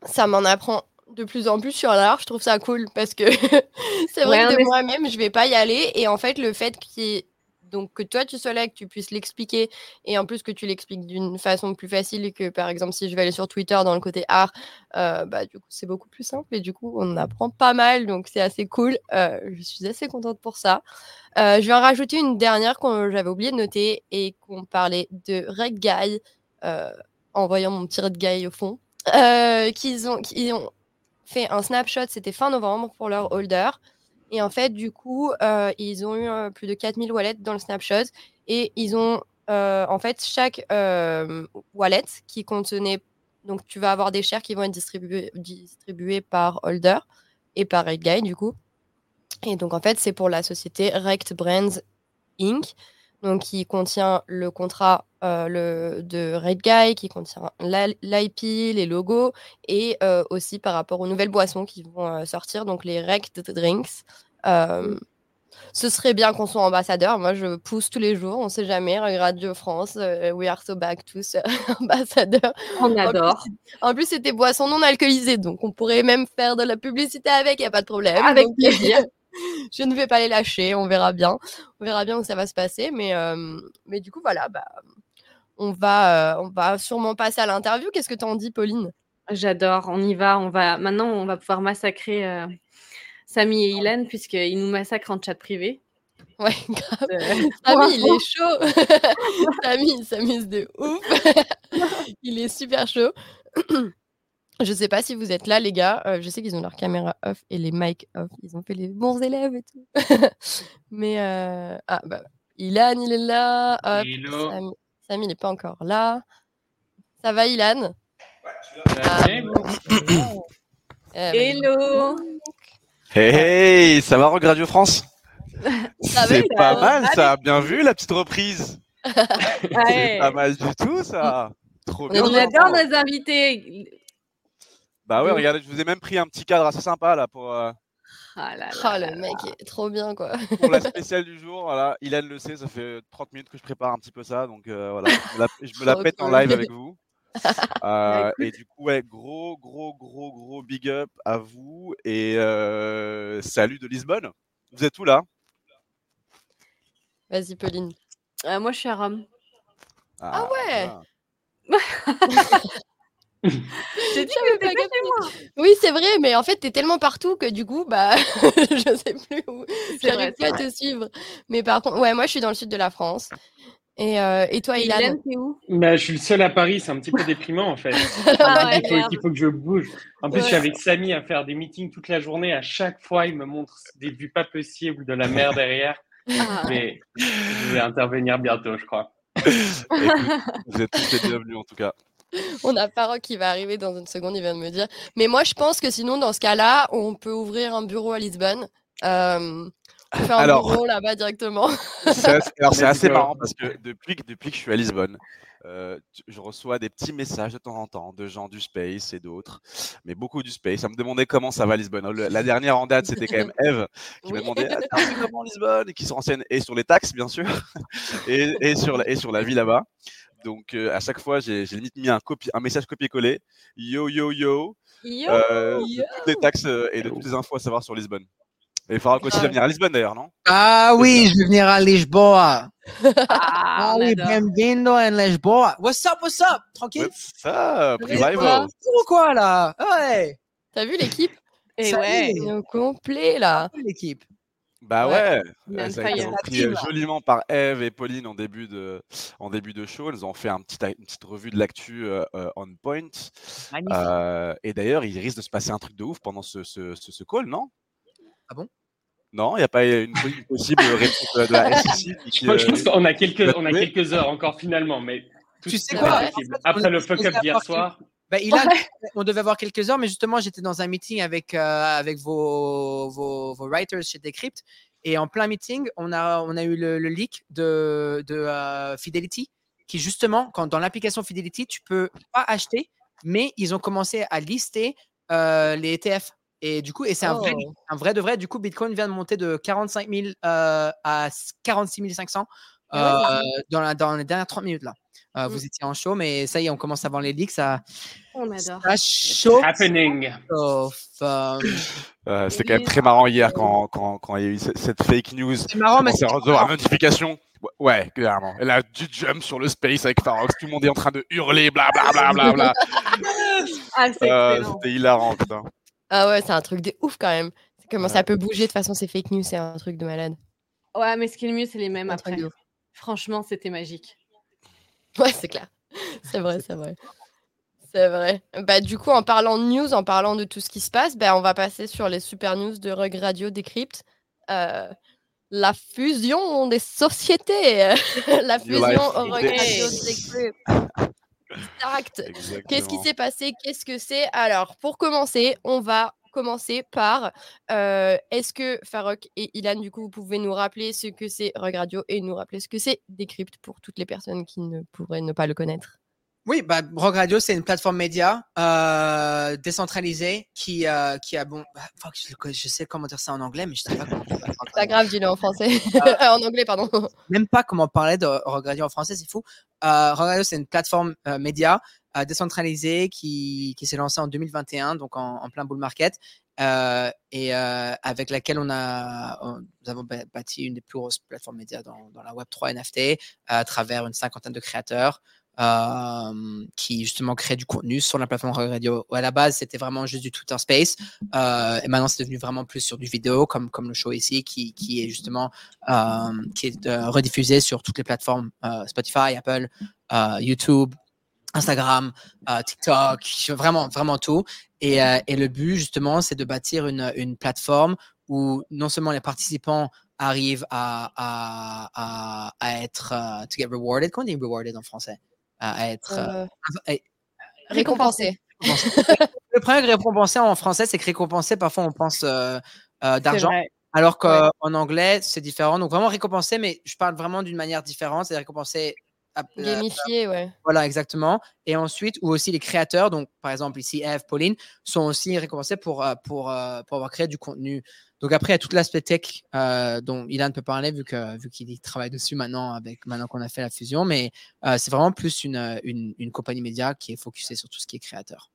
A: ça m'en apprend de plus en plus sur l'art, je trouve ça cool parce que *laughs* c'est vrai que de moi-même je vais pas y aller et en fait le fait qu'il y ait donc que toi tu sois là, que tu puisses l'expliquer et en plus que tu l'expliques d'une façon plus facile que par exemple si je vais aller sur Twitter dans le côté art, euh, bah du coup c'est beaucoup plus simple et du coup on apprend pas mal donc c'est assez cool. Euh, je suis assez contente pour ça. Euh, je vais en rajouter une dernière que j'avais oublié de noter et qu'on parlait de Red Guy en voyant mon petit Red Guy au fond. qu'ils ont, qui ont fait un snapshot, c'était fin novembre pour leur holder. Et en fait, du coup, euh, ils ont eu euh, plus de 4000 wallets dans le snapshot. Et ils ont, euh, en fait, chaque wallet qui contenait. Donc, tu vas avoir des shares qui vont être distribués, distribués par holder et par Rate Guy, du coup. Et donc, en fait, c'est pour la société Rect Brands Inc. Donc, qui contient le contrat le, de Red Guy, qui contient l'IP, les logos, et aussi par rapport aux nouvelles boissons qui vont sortir, donc les Rect Drinks. Mmh. ce serait bien qu'on soit ambassadeur. Moi, je pousse tous les jours. On ne sait jamais. Radio France, We Are So Back, tous *laughs* ambassadeurs.
B: On adore.
A: En plus, c'est des boissons non alcoolisées. Donc, on pourrait même faire de la publicité avec. Il n'y a pas de problème.
B: Avec *laughs* plaisir.
A: je ne vais pas les lâcher. On verra bien. On verra bien où ça va se passer. Mais, mais du coup, voilà. Bah, on va, on va sûrement passer à l'interview. Qu'est-ce que tu en dis, Pauline?
B: J'adore. On y va. On va. Maintenant, on va pouvoir massacrer Samy et Hélène puisqu'ils nous massacrent en chat privé.
A: Ouais, *laughs* grave. Samy, il est chaud. *laughs* Samy, il s'amuse de ouf. *laughs* il est super chaud. *clears throat* Je sais pas si vous êtes là, les gars. je sais qu'ils ont leur caméra off et les mics off. Ils ont fait les bons élèves et tout. Mais ah bah, Ilan, il est là. Hop, Samy, il n'est pas encore là. Ça va, Ilan?
B: Hello
C: Hey, ça va, Radio France? *laughs* C'est pas mal, ça. Bien vu, la petite reprise. *laughs* C'est pas mal du tout, ça. Trop bien.
B: On adore nos invités.
C: Bah ouais, regardez, je vous ai même pris un petit cadre assez sympa là pour. Euh,
A: ah là oh, le mec est trop bien quoi.
C: Pour la *laughs* spéciale du jour, voilà, Ilan le sait, ça fait 30 minutes que je prépare un petit peu ça, donc euh, voilà, je me la, pète en live avec vous. *laughs* Euh, et du coup, ouais, gros, gros, gros, gros big up à vous et euh, salut de Lisbonne. Vous êtes où là?
A: Vas-y, Pauline.
B: moi, je suis à Rome.
A: Ah, ah ouais *laughs* *laughs*
B: J'ai dit que pas moi.
A: Oui, c'est vrai, mais en fait, t'es tellement partout que du coup, bah, *laughs* je sais plus où. J'arrive pas à te suivre. Mais par contre, ouais, moi, je suis dans le sud de la France. Et, euh, et toi, Ilan,
B: t'es où?
D: Bah, Je suis le seul à Paris, c'est un petit peu déprimant en fait. *laughs* Ah il, faut, il, faut, que je bouge. En plus, je suis avec Samy à faire des meetings toute la journée. À chaque fois, il me montre des vues pas possibles de la mer derrière. Ah. Mais je vais intervenir bientôt, je crois.
C: vous êtes tous les bienvenus en tout cas.
A: On a Paroc qui va arriver dans une seconde, il vient de me dire. Mais moi, je pense que sinon, dans ce cas-là, on peut ouvrir un bureau à Lisbonne. Euh, faire un alors, bureau là-bas directement. *laughs*
C: alors, c'est assez marrant parce que depuis, depuis que je suis à Lisbonne, euh, je reçois des petits messages de temps en temps de gens du Space et d'autres, mais beaucoup du Space. Ça me demandait comment ça va Lisbonne. La dernière en date, c'était quand même Eve qui m'a demandé ah, comment Lisbonne? Et qui se renseigne et sur les taxes, bien sûr, *laughs* et, et, sur, la, et sur la vie là-bas. Donc euh, à chaque fois, j'ai limite mis un, un message copier-coller. Yo, yo, yo.
A: yo, euh,
C: De toutes les taxes euh, et de toutes les infos à savoir sur Lisbonne. Et il faudra aussi venir à Lisbonne d'ailleurs, non?
E: Ah oui, je vais venir à Lisboa. ah, ah oui, bienvenido en Lisboa. What's up, what's up? Tranquille?
C: What's up? Revival
E: Ou quoi là? Ouais
A: T'as vu l'équipe?
B: Et eh ouais,
A: au complet là.
E: L'équipe.
C: Bah ouais, ça a été repris joliment par Eve et Pauline en début de, en début de show. Elles ont fait un petit, une petite revue de l'actu euh, euh, on point. Euh, et d'ailleurs, il risque de se passer un truc de ouf pendant ce, ce, ce, call, non?
E: Ah bon?
C: Non, il n'y a pas une, possible réponse de la SEC. *laughs*
D: je, pense qu'on a quelques, on a quelques heures encore finalement, mais
E: tu sais quoi?
D: Après le fuck-up d'hier soir.
E: Bah, on devait avoir quelques heures, mais justement, j'étais dans un meeting avec, euh, avec vos, vos, vos, writers chez Decrypt. Et en plein meeting, on a, on a eu le, leak de, de euh, Fidelity, qui justement, quand dans l'application Fidelity, tu peux pas acheter, mais ils ont commencé à lister euh, les ETF. Et du coup, et c'est un, vrai, oh. un vrai de vrai. Du coup, Bitcoin vient de monter de 45 000 à 46 500 ah dans, la, dans les dernières 30 minutes là. Euh, vous mmh. étiez en show, mais ça y est, on commence à voir les leaks. Ça,
B: on adore.
E: Ça chaud.
D: Happening.
C: C'était quand même très marrant hier quand, quand, quand il y a eu cette fake news.
E: C'est marrant, mais
C: c'est une notification. Ouais, clairement. Elle a du jump sur le space avec Farox. Tout le monde est en train de hurler, blablabla. Bla, bla, bla, *laughs*
B: ah, c'est euh,
C: C'était hilarant, putain.
A: Ah ouais, c'est un truc de ouf quand même. Comment ça peut bouger de toute façon, c'est fake news, c'est un truc de malade.
B: Ouais, mais ce qui est le mieux, c'est les mêmes après. Franchement, c'était magique.
A: Ouais, c'est clair. *laughs* C'est vrai, c'est vrai. C'est vrai. Bah, du coup, en parlant de news, en parlant de tout ce qui se passe, bah, on va passer sur les super news de Rug Radio Decrypt. Euh, la fusion des sociétés. *laughs* la fusion Rug Radio Decrypt. Qu'est-ce qui s'est passé? Qu'est-ce que c'est? Alors, pour commencer, on va commencer par euh, est-ce que Farok et Ilan, du coup, vous pouvez nous rappeler ce que c'est Rug Radio et nous rappeler ce que c'est Decrypt pour toutes les personnes qui ne pourraient ne pas le connaître?
E: Oui, bah, Rogue Radio, c'est une plateforme média euh, décentralisée qui, euh, qui a bon. Bah, je, je, sais comment dire ça en anglais, mais je ne sais pas comment.
A: Pas grave, dis-le en français. Euh, *laughs* en anglais, pardon.
E: Même pas comment parler de Rogue Radio en français, c'est fou. Euh, Rogue Radio, c'est une plateforme média euh, décentralisée qui, qui s'est lancée en 2021, donc en, plein bull market, euh, et euh, avec laquelle on a, nous avons bâti une des plus grosses plateformes médias dans, dans la Web 3 NFT à travers une cinquantaine de créateurs. Qui justement crée du contenu sur la plateforme Radio. À la base, c'était vraiment juste du Twitter Space. Et maintenant, c'est devenu vraiment plus sur du vidéo, comme, comme le show ici, qui, qui est justement qui est rediffusé sur toutes les plateformes Spotify, Apple, YouTube, Instagram, TikTok, vraiment, vraiment tout. Et, et le but, justement, c'est de bâtir une, une plateforme où non seulement les participants arrivent à, à, à, à être, to get rewarded, comment on dit rewarded en français? À être euh,
A: euh, récompensé. *laughs*
E: le problème avec récompensé en français, c'est que récompensé, parfois on pense euh, d'argent. Alors qu'en anglais, c'est différent. Donc vraiment récompensé, mais je parle vraiment d'une manière différente. C'est récompensé
A: Gamifié, ouais.
E: Voilà, exactement. Et ensuite, ou aussi les créateurs, donc par exemple ici Eve, Pauline, sont aussi récompensés pour, pour, pour avoir créé du contenu. Donc après, il y a tout l'aspect tech euh, dont Ilan peut parler vu qu'il vu qu'il travaille dessus maintenant, avec, maintenant qu'on a fait la fusion, mais euh, c'est vraiment plus une, une, une, compagnie média qui est focusée sur tout ce qui est créateur.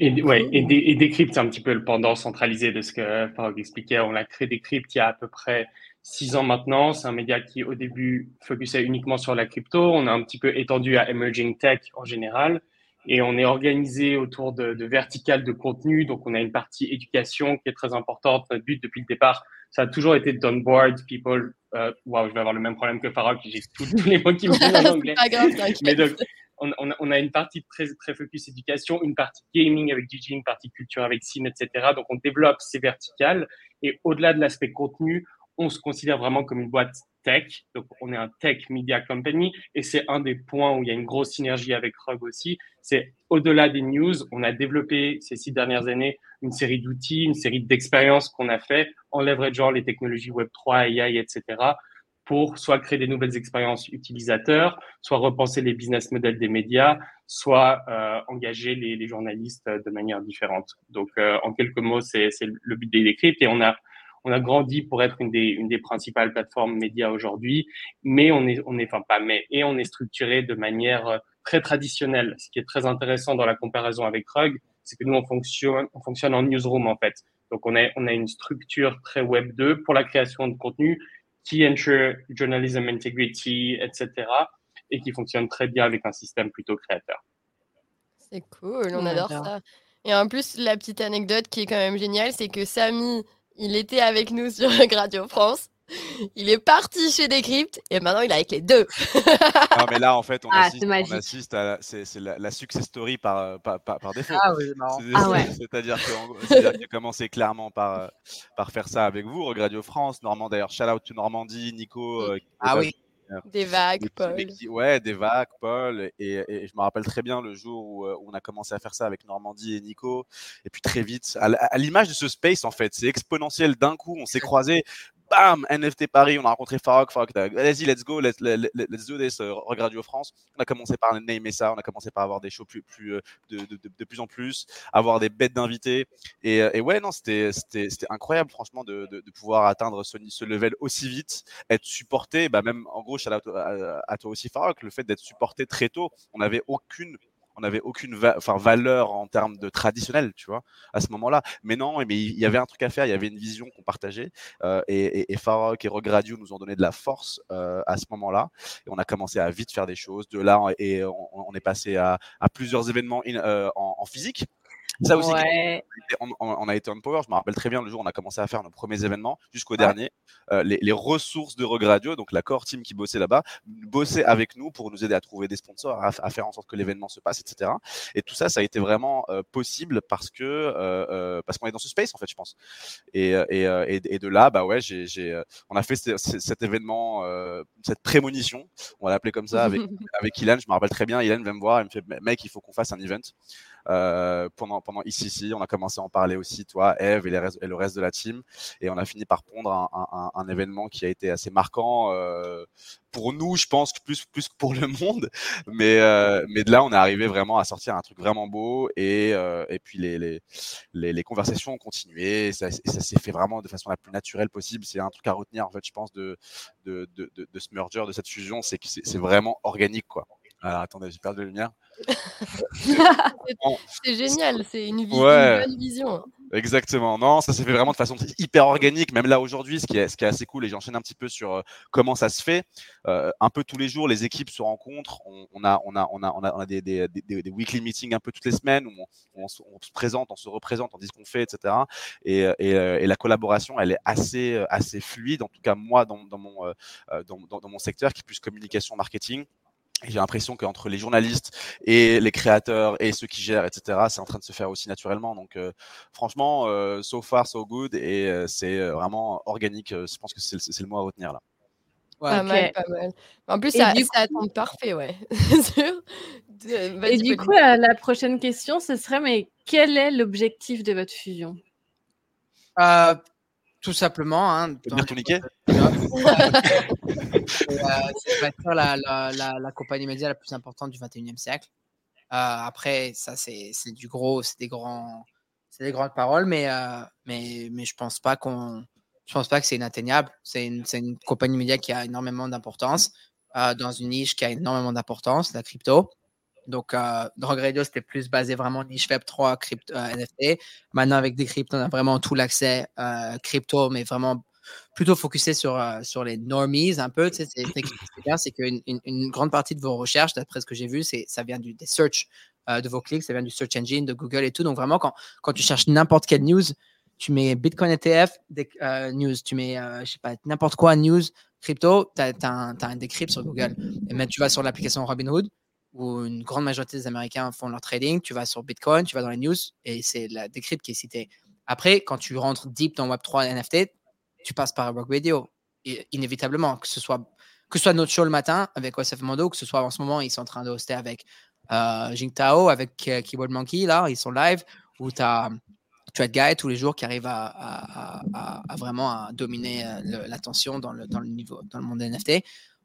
D: Et, ouais, et, Decrypt, c'est un petit peu le pendant centralisé de ce que Farog expliquait. On a créé Decrypt il y a à peu près six ans maintenant. C'est un média qui, au début, focusait uniquement sur la crypto. On a un petit peu étendu à emerging tech en général et on est organisé autour de, de verticales de contenu. Donc, on a une partie éducation qui est très importante. Notre but depuis le départ, ça a toujours été d'onboard people. Euh, wow, je vais avoir le même problème que Farah, j'ai tous, les mots qui me viennent en *laughs* anglais. Mais donc, on, on, on, a une partie très, très focus éducation, une partie gaming avec DJ, une partie culture avec Sim, etc. Donc, on développe ces verticales. Et au-delà de l'aspect contenu, on se considère vraiment comme une boîte tech. Donc, on est un tech media company et c'est un des points où il y a une grosse synergie avec Rug aussi. C'est au-delà des news, on a développé ces six dernières années une série d'outils, une série d'expériences qu'on a fait en leverageant les technologies Web3, AI, etc. pour soit créer des nouvelles expériences utilisateurs, soit repenser les business models des médias, soit euh, engager les, les, journalistes de manière différente. Donc, euh, en quelques mots, c'est le but des décryptes et on a on a grandi pour être une des, une des principales plateformes médias aujourd'hui, mais on est, on est, enfin pas mais, et on est structuré de manière euh, très traditionnelle. Ce qui est très intéressant dans la comparaison avec Rug, c'est que nous on fonctionne, on fonctionne en newsroom en fait. Donc on a, on a une structure très Web 2 pour la création de contenu qui ensure journalism integrity, etc. et qui fonctionne très bien avec un système plutôt créateur.
A: C'est cool, on adore ça. Et en plus, la petite anecdote qui est quand même géniale, c'est que Samy il était avec nous sur *laughs* Radio France. Il est parti chez Decrypt et maintenant il est avec les deux. *laughs*
C: non, mais là, en fait, on, ah, assiste, on assiste, à c'est, la, la, success story par, par, par, défaut.
E: Ah oui, marrant.
C: Ah ouais. C'est-à-dire qu'il a commencé clairement par, par faire ça avec vous, Radio France. Normand, d'ailleurs, shout out to Normandie, Nico.
E: Euh, ah oui.
A: Des vagues, Paul.
C: ouais, des vagues, Paul. Et, et, je me rappelle très bien le jour où, euh, on a commencé à faire ça avec Normandie et Nico. Et puis très vite, à l'image de ce space, en fait, c'est exponentiel. D'un coup, on s'est croisés bam, NFT Paris, on a rencontré Farok, Farok, vas-y, let's go, let's, let's, do this, euh, Radio France. On a commencé par namer ça, on a commencé par avoir des shows plus, plus euh, de, de, de, plus en plus, avoir des bêtes d'invités. Et, euh, et, ouais, non, c'était incroyable, franchement, de, de, pouvoir atteindre ce, ce, level aussi vite, être supporté, bah même en gros, à, à, toi aussi, Farok, le fait d'être supporté très tôt, on n'avait aucune on avait aucune valeur en termes de traditionnel, tu vois, à ce moment-là. Mais non, mais il y avait un truc à faire, il y avait une vision qu'on partageait. Euh, et, et, et Farok et Regradio nous ont donné de la force euh, à ce moment-là. Et on a commencé à vite faire des choses. De là, et on, est passé à, plusieurs événements euh, en, physique. Ça aussi, on, a été on power. Je me rappelle très bien le jour où on a commencé à faire nos premiers événements jusqu'au dernier. Euh, les, ressources de Regradio, donc la core team qui bossait là-bas, bossait avec nous pour nous aider à trouver des sponsors, à, faire en sorte que l'événement se passe, etc. Et tout ça, ça a été vraiment euh, possible parce que euh, parce qu'on est dans ce space en fait, je pense. Et, et, et, de là, bah ouais, j'ai, on a fait cet événement, cette prémonition, on va l'appeler comme ça, avec *laughs* avec Ilan. Je me rappelle très bien. Ilan vient me voir, il me fait, mec, il faut qu'on fasse un event. Euh, pendant pendant ici on a commencé à en parler aussi toi Eve et, et, le reste de la team. Et on a fini par pondre un, un, un événement qui a été assez marquant euh, pour nous je pense plus plus que pour le monde. Mais euh, mais de là on est arrivé vraiment à sortir un truc vraiment beau et euh, et puis les les, les les conversations ont continué. Ça, ça s'est fait vraiment de façon la plus naturelle possible. C'est un truc à retenir en fait je pense de de de, de, de ce merger de cette fusion. C'est que c'est vraiment organique quoi alors attendez j'ai perdu la lumière *laughs*
A: c'est génial, c'est une, bonne vision.
C: Exactement. Non, ça s'est fait vraiment de façon hyper organique. Même là aujourd'hui, ce qui est, ce qui est assez cool, et j'enchaîne un petit peu sur euh, comment ça se fait. Euh, un peu tous les jours, les équipes se rencontrent. On, a, on a, on a, on a, des, des, des, weekly meetings un peu toutes les semaines où on, se présente, on se représente, on dit ce qu'on fait, etc. Et, et, et, la collaboration, elle est assez, assez fluide. En tout cas, moi, dans, dans mon, dans, dans, dans mon secteur, qui est plus communication marketing j'ai l'impression qu'entre les journalistes et les créateurs et ceux qui gèrent, etc., c'est en train de se faire aussi naturellement. Donc, euh, franchement, euh, so far, so good. Et euh, c'est vraiment organique. Je pense que c'est le, le mot à retenir là.
A: Ouais, pas mal, pas mal. En plus, ça, ça tombe parfait, ouais. *laughs*
B: et du coup, la, la, prochaine question, ce serait, mais quel est l'objectif de votre fusion?
E: Tout simplement. Hein,
C: niquer *laughs*
E: C'est la, compagnie média la plus importante du 21e siècle. Euh, après, ça, c'est du gros, c'est des grands, c'est des grandes paroles, mais, euh, mais, mais je pense pas qu'on, je pense pas que c'est inatteignable. C'est une, compagnie média qui a énormément d'importance euh, dans une niche qui a énormément d'importance, la crypto. Donc, euh, Radio, c'était plus basé vraiment niche Web 3, crypto, euh, NFT. Maintenant, avec Decrypt, on a vraiment tout l'accès euh, crypto, mais vraiment plutôt focusé sur, euh, sur les normies un peu. Tu sais, c'est *clears throat* bien, c'est qu'une une, grande partie de vos recherches, d'après ce que j'ai vu, ça vient du, des search de vos clics, ça vient du search engine, de Google et tout. Donc, vraiment, quand, quand tu cherches n'importe quelle news, tu mets Bitcoin ETF, des, news, tu mets, je sais pas, n'importe quoi, news, crypto, tu as, as, un decrypt sur Google. Et maintenant, tu vas sur l'application Robinhood, où une grande majorité des Américains font leur trading. Tu vas sur Bitcoin, tu vas dans les news et c'est la décrypte qui est citée. Après, quand tu rentres deep dans Web3 NFT, tu passes par Rock Radio. Et inévitablement, que ce soit que ce soit notre show le matin avec OSF Mondo, que ce soit en ce moment, ils sont en train de hoster avec euh, Jingtao, avec euh, Keyboard Monkey, là, ils sont live, ou tu as Trade Guy tous les jours qui arrive à, à, vraiment à dominer euh, l'attention dans le, dans, le niveau, dans le monde NFT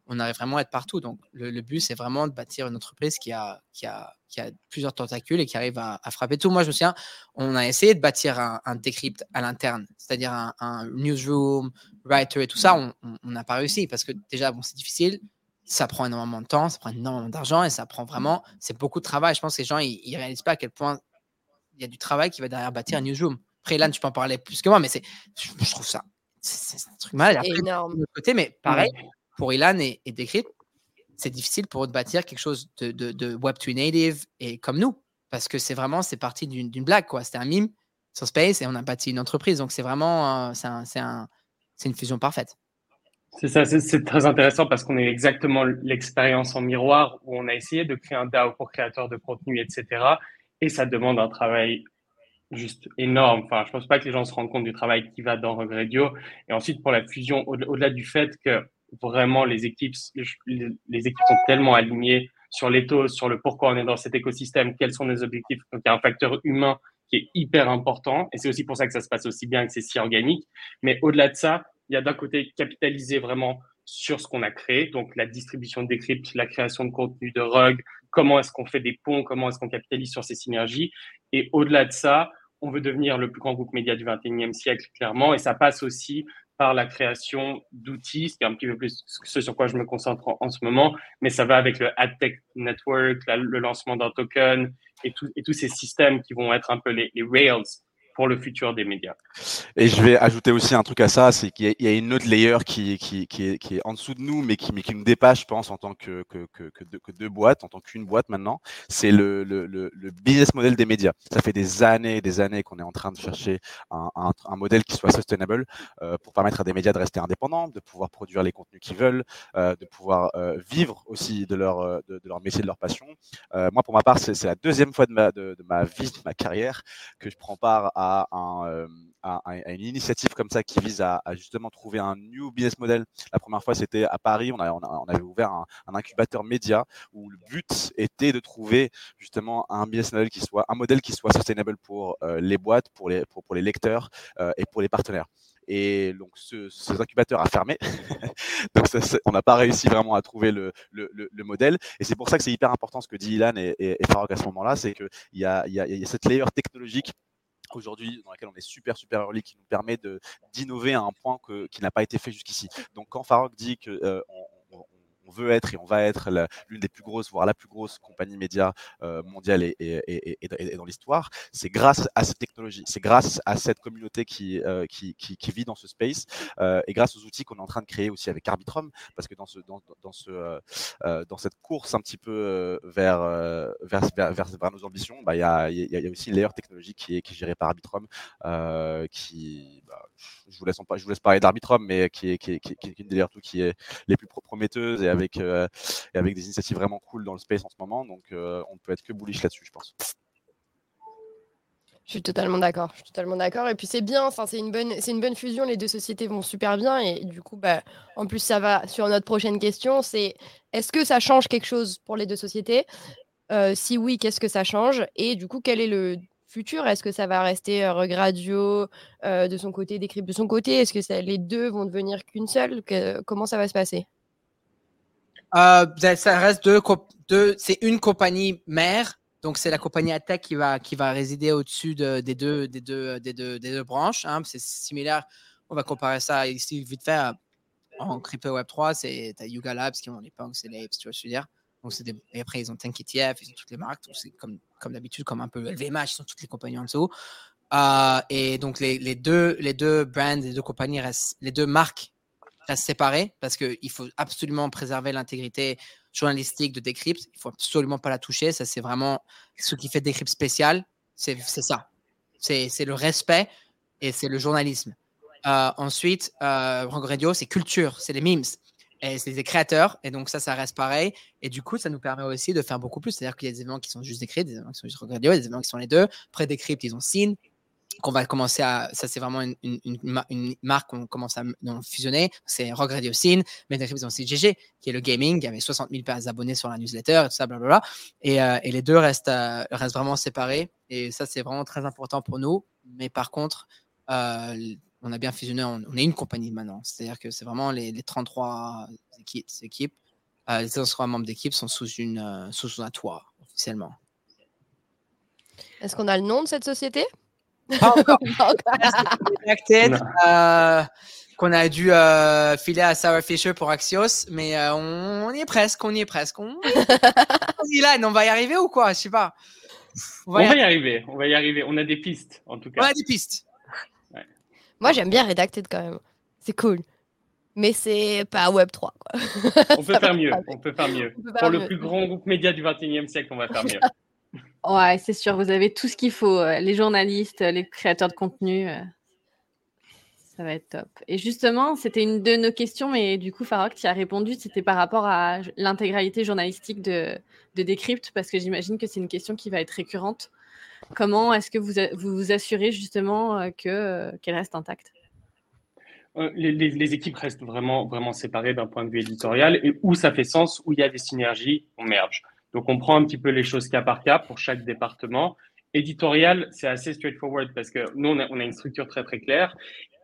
E: on arrive vraiment à être partout. Donc, le, but, c'est vraiment de bâtir une entreprise qui a, qui a, qui a plusieurs tentacules et qui arrive à, frapper tout. Moi, je me souviens, on a essayé de bâtir un, un à l'interne, c'est-à-dire un, newsroom, writer et tout ça. On n'a pas réussi parce que déjà, bon, c'est difficile. Ça prend énormément de temps, ça prend énormément d'argent et ça prend vraiment, c'est beaucoup de travail. Je pense que les gens, ils, ne réalisent pas à quel point il y a du travail qui va derrière bâtir un newsroom. Après, là, tu peux en parler plus que moi, mais c'est, je, trouve ça, c'est un truc mal.
A: C'est énorme.
B: De
E: côté, mais pareil, pour Ilan et, et c'est difficile pour eux de bâtir quelque chose de, de, Web3 native et comme nous. Parce que c'est vraiment, c'est parti d'une blague, quoi. C'était un mime sur Space et on a bâti une entreprise. Donc c'est vraiment, c'est un, un, une fusion parfaite.
D: C'est ça, c'est très intéressant parce qu'on est exactement l'expérience en miroir où on a essayé de créer un DAO pour créateurs de contenu, etc. Et ça demande un travail juste énorme. Enfin, je pense pas que les gens se rendent compte du travail qui va dans Regredio. Et ensuite, pour la fusion, au-delà du fait que vraiment les équipes, les, équipes sont tellement alignées sur l'éthos, sur le pourquoi on est dans cet écosystème, quels sont nos objectifs. Donc, il y a un facteur humain qui est hyper important. Et c'est aussi pour ça que ça se passe aussi bien, que c'est si organique. Mais au-delà de ça, il y a d'un côté capitaliser vraiment sur ce qu'on a créé, donc la distribution de cryptes, la création de contenu de rug, comment est-ce qu'on fait des ponts, comment est-ce qu'on capitalise sur ces synergies. Et au-delà de ça, on veut devenir le plus grand groupe média du 21e siècle, clairement. Et ça passe aussi la création d'outils, ce qui est un petit peu plus ce sur quoi je me concentre en, ce moment, mais ça va avec le AdTech Network, le lancement d'un token et, tous ces systèmes qui vont être un peu les Rails pour le futur des médias.
C: Et je vais ajouter aussi un truc à ça, c'est qu'il y, a une autre layer qui, est, en dessous de nous, mais qui, mais nous dépasse, je pense, en tant que, deux, boîtes, en tant qu'une boîte maintenant. C'est le, business model des médias. Ça fait des années et des années qu'on est en train de chercher un, modèle qui soit sustainable euh, pour permettre à des médias de rester indépendants, de pouvoir produire les contenus qu'ils veulent, euh, de pouvoir euh, vivre aussi de leur, métier, de leur passion. Moi, pour ma part, c'est la deuxième fois de ma vie, de ma carrière, que je prends part à euh, à, une initiative comme ça qui vise à, justement trouver un new business model. La première fois, c'était à Paris. On, avait ouvert un, incubateur média où le but était de trouver justement un business model qui soit un modèle qui soit sustainable pour euh, les boîtes, pour les, lecteurs euh, et pour les partenaires. Et donc, ce, ce incubateur a fermé. *laughs* donc, on n'a pas réussi vraiment à trouver le, le, le, le modèle. Et c'est pour ça que c'est hyper important ce que dit Ilan et, et, Farok à ce moment-là, c'est qu'il y a cette layer technologique aujourd'hui dans laquelle on est super super early qui nous permet d'innover à un point qui n'a pas été fait jusqu'ici. Donc quand Farok dit que euh, on, veut être et on va être l'une des plus grosses, voire la plus grosse compagnie média euh, mondiale et, dans l'histoire, c'est grâce à cette technologie, c'est grâce à cette communauté qui, euh, vit dans ce space euh, et grâce aux outils qu'on est en train de créer aussi avec Arbitrum, parce que dans, ce, dans, dans, ce, dans cette course un petit peu vers, nos ambitions, bah, il y, a, aussi une layer technologique qui est, qui gérée par Arbitrum, bah, je vous laisse, parler d'Arbitrum, mais qui est, une des layers qui est les plus prometteuses et avec, euh, et avec des initiatives vraiment cool dans le space en ce moment. Donc, euh, on peut être que bullish là-dessus, je pense.
A: Je suis totalement d'accord. Je suis totalement d'accord. Et puis c'est bien. Enfin, c'est une bonne, c'est une bonne fusion. Les deux sociétés vont super bien. Et du coup, bah, en plus, ça va sur notre prochaine question. C'est est-ce que ça change quelque chose pour les deux sociétés? Euh, Si oui, qu'est-ce que ça change? Et du coup, quel est le futur? Est-ce que ça va rester euh, Regradio euh, de son côté, Decrypt de son côté? Est-ce que ça, les deux vont devenir qu'une seule? Que, Comment ça va se passer?
E: Euh, ça reste deux, deux c'est une compagnie mère, donc c'est la compagnie Attack qui va qui va résider au-dessus de, des deux branches. Hein. C'est similaire. On va comparer ça ici vite fait en crypto Web 3, c'est Yuga Labs qui ont les punks et les tu vois ce que je veux dire. Donc c'est des... et après ils ont Tank ETF, ils ont toutes les marques, c'est comme d'habitude comme un peu LVMH, ils ont toutes les compagnies en dessous. Euh, et donc les, les deux les deux brands, les deux compagnies restent, les deux marques restent séparées parce qu'il faut absolument préserver l'intégrité journalistique de Decrypt. Il faut absolument pas la toucher. Ça, c'est vraiment ce qui fait Decrypt spécial. C'est ça. C'est le respect et c'est le journalisme. Euh, ensuite, euh, Radio, c'est culture, c'est les memes. C'est des créateurs, et donc ça, ça reste pareil. Et du coup, ça nous permet aussi de faire beaucoup plus. C'est-à-dire qu'il y a des événements qui sont juste décrits, des événements qui sont juste Radio, des événements qui sont les deux. Après Decrypt, ils ont Scene, qu'on va commencer à, ça c'est vraiment une, marque qu'on commence à fusionner, c'est Rock Radio Scene, ont aussi GG, qui est le gaming, y avait 60 000 abonnés sur la newsletter, et tout ça, blablabla. Et, euh, et les deux restent, euh, restent vraiment séparés, et ça c'est vraiment très important pour nous. Mais par contre, euh, on a bien fusionné, on, est une compagnie maintenant, c'est-à-dire que c'est vraiment les, les 33 équipes, équipes euh, les 33 membres d'équipe sont sous, une, sous un toit officiellement.
A: Est-ce qu'on a le nom de cette société?
E: Pas encore. euh, qu'on a dû euh, filer à Sarah Fisher pour Axios, mais euh, on, on, y est presque, on y est presque. On, on va y arriver ou quoi? Je sais pas.
D: On, va, on y, va y arriver, on va y arriver. On a des pistes, en tout cas.
E: On a des pistes.
A: Ouais. Moi, j'aime bien Redacted quand même. C'est cool. Mais c'est pas Web 3. Quoi. *laughs*
D: On peut faire mieux. On peut faire mieux. Faire Pour mieux. le plus grand groupe média du 21e siècle, on va faire mieux. *laughs*
B: Ouais, c'est sûr, vous avez tout ce qu'il faut. Euh, les journalistes, les créateurs de contenu. Euh, ça va être top. Et justement, c'était une de nos questions, mais du coup, Farok, tu as répondu, c'était par rapport à l'intégralité journalistique de, de Decrypt, parce que j'imagine que c'est une question qui va être récurrente. Comment est-ce que vous, vous assurez justement euh, que, qu'elle reste intacte?
D: Les, les, les, équipes restent vraiment, vraiment séparées d'un point de vue éditorial et où ça fait sens, où il y a des synergies, on merge. Donc, on prend un petit peu les choses cas par cas pour chaque département. Éditorial, c'est assez straightforward parce que nous, on a, une structure très, très claire.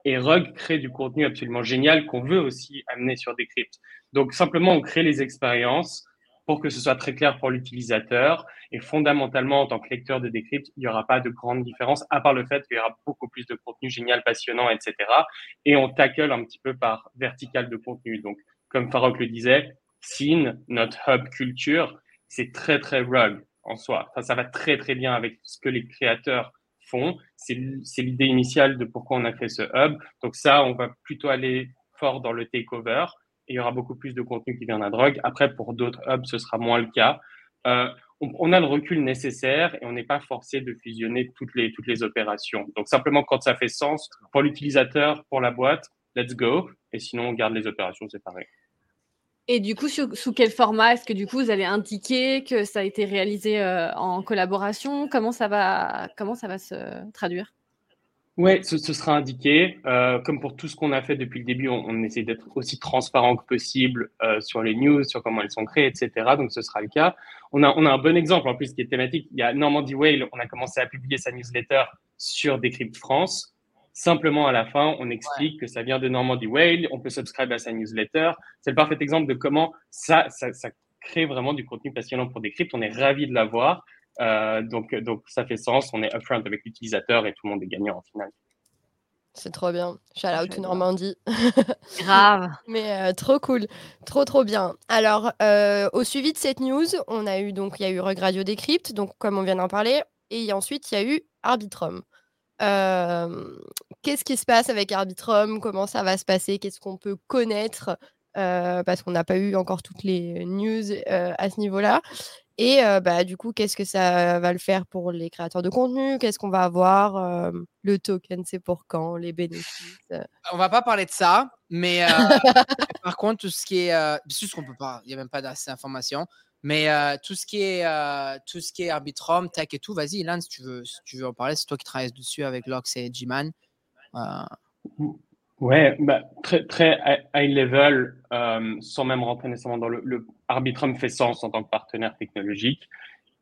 D: Et Rug crée du contenu absolument génial qu'on veut aussi amener sur Decrypt. Donc, simplement, on crée les expériences pour que ce soit très clair pour l'utilisateur. Et fondamentalement, en tant que lecteur de Decrypt, il n'y aura pas de grande différence, à part le fait qu'il y aura beaucoup plus de contenu génial, passionnant, etc. Et on tackle un petit peu par vertical de contenu. Donc, comme Farok le disait, Scene, notre hub culture, c'est très, très rug en soi. Ça va très, très bien avec ce que les créateurs font. C'est l'idée initiale de pourquoi on a créé ce hub. Donc ça, on va plutôt aller fort dans le takeover et il y aura beaucoup plus de contenu qui vient de la drogue. Après, pour d'autres hubs, ce sera moins le cas. Euh, on, a le recul nécessaire et on n'est pas forcé de fusionner toutes les, toutes les opérations. Donc simplement quand ça fait sens pour l'utilisateur, pour la boîte, let's go. Et sinon, on garde les opérations séparées.
B: Et du coup, sous, quel format Est-ce que du coup, vous allez indiquer que ça a été réalisé euh, en collaboration? Comment ça va, comment ça va se traduire?
D: Oui, ce, sera indiqué. Euh, comme pour tout ce qu'on a fait depuis le début, on, essaie d'être aussi transparent que possible euh, sur les news, sur comment elles sont créées, etc. Donc, ce sera le cas. On a, on a un bon exemple en plus qui est thématique. Il y a Normandy Whale, on a commencé à publier sa newsletter sur Decrypt France. Simplement, à la fin, on explique que ça vient de Normandy Whale, on peut subscribe à sa newsletter. C'est le parfait exemple de comment ça, ça, crée vraiment du contenu passionnant pour Decrypt. On est ravi de l'avoir. Euh, donc, donc, ça fait sens. On est upfront avec l'utilisateur et tout le monde est gagnant en final.
A: C'est trop bien. Shout out to Normandie. *laughs*
B: Grave.
A: Mais euh, trop cool. Trop, trop bien. Alors, euh, au suivi de cette news, on a eu donc, il y a eu Rug Radio Decrypt, donc comme on vient d'en parler, et ensuite, il y a eu Arbitrum qu'est-ce qui se passe avec Arbitrum? Comment ça va se passer? Qu'est-ce qu'on peut connaître? Parce qu'on n'a pas eu encore toutes les news à ce niveau-là. Et bah, du coup, qu'est-ce que ça va le faire pour les créateurs de contenu? Qu'est-ce qu'on va avoir? Le token, c'est pour quand? Les bénéfices?
E: On va pas parler de ça, mais *laughs* par contre, tout ce qui est. c'est juste qu'on peut pas, il n'y a même pas d'assez d'informations. Mais euh, tout ce qui est euh, tout ce qui est Arbitrum, tech et tout, vas-y, Ilan, si tu veux, si tu veux en parler, c'est toi qui travailles dessus avec Lox et G-Man.
D: Euh. Ouais, bah, très très high level, sans même rentrer nécessairement dans le, Arbitrum fait sens en tant que partenaire technologique,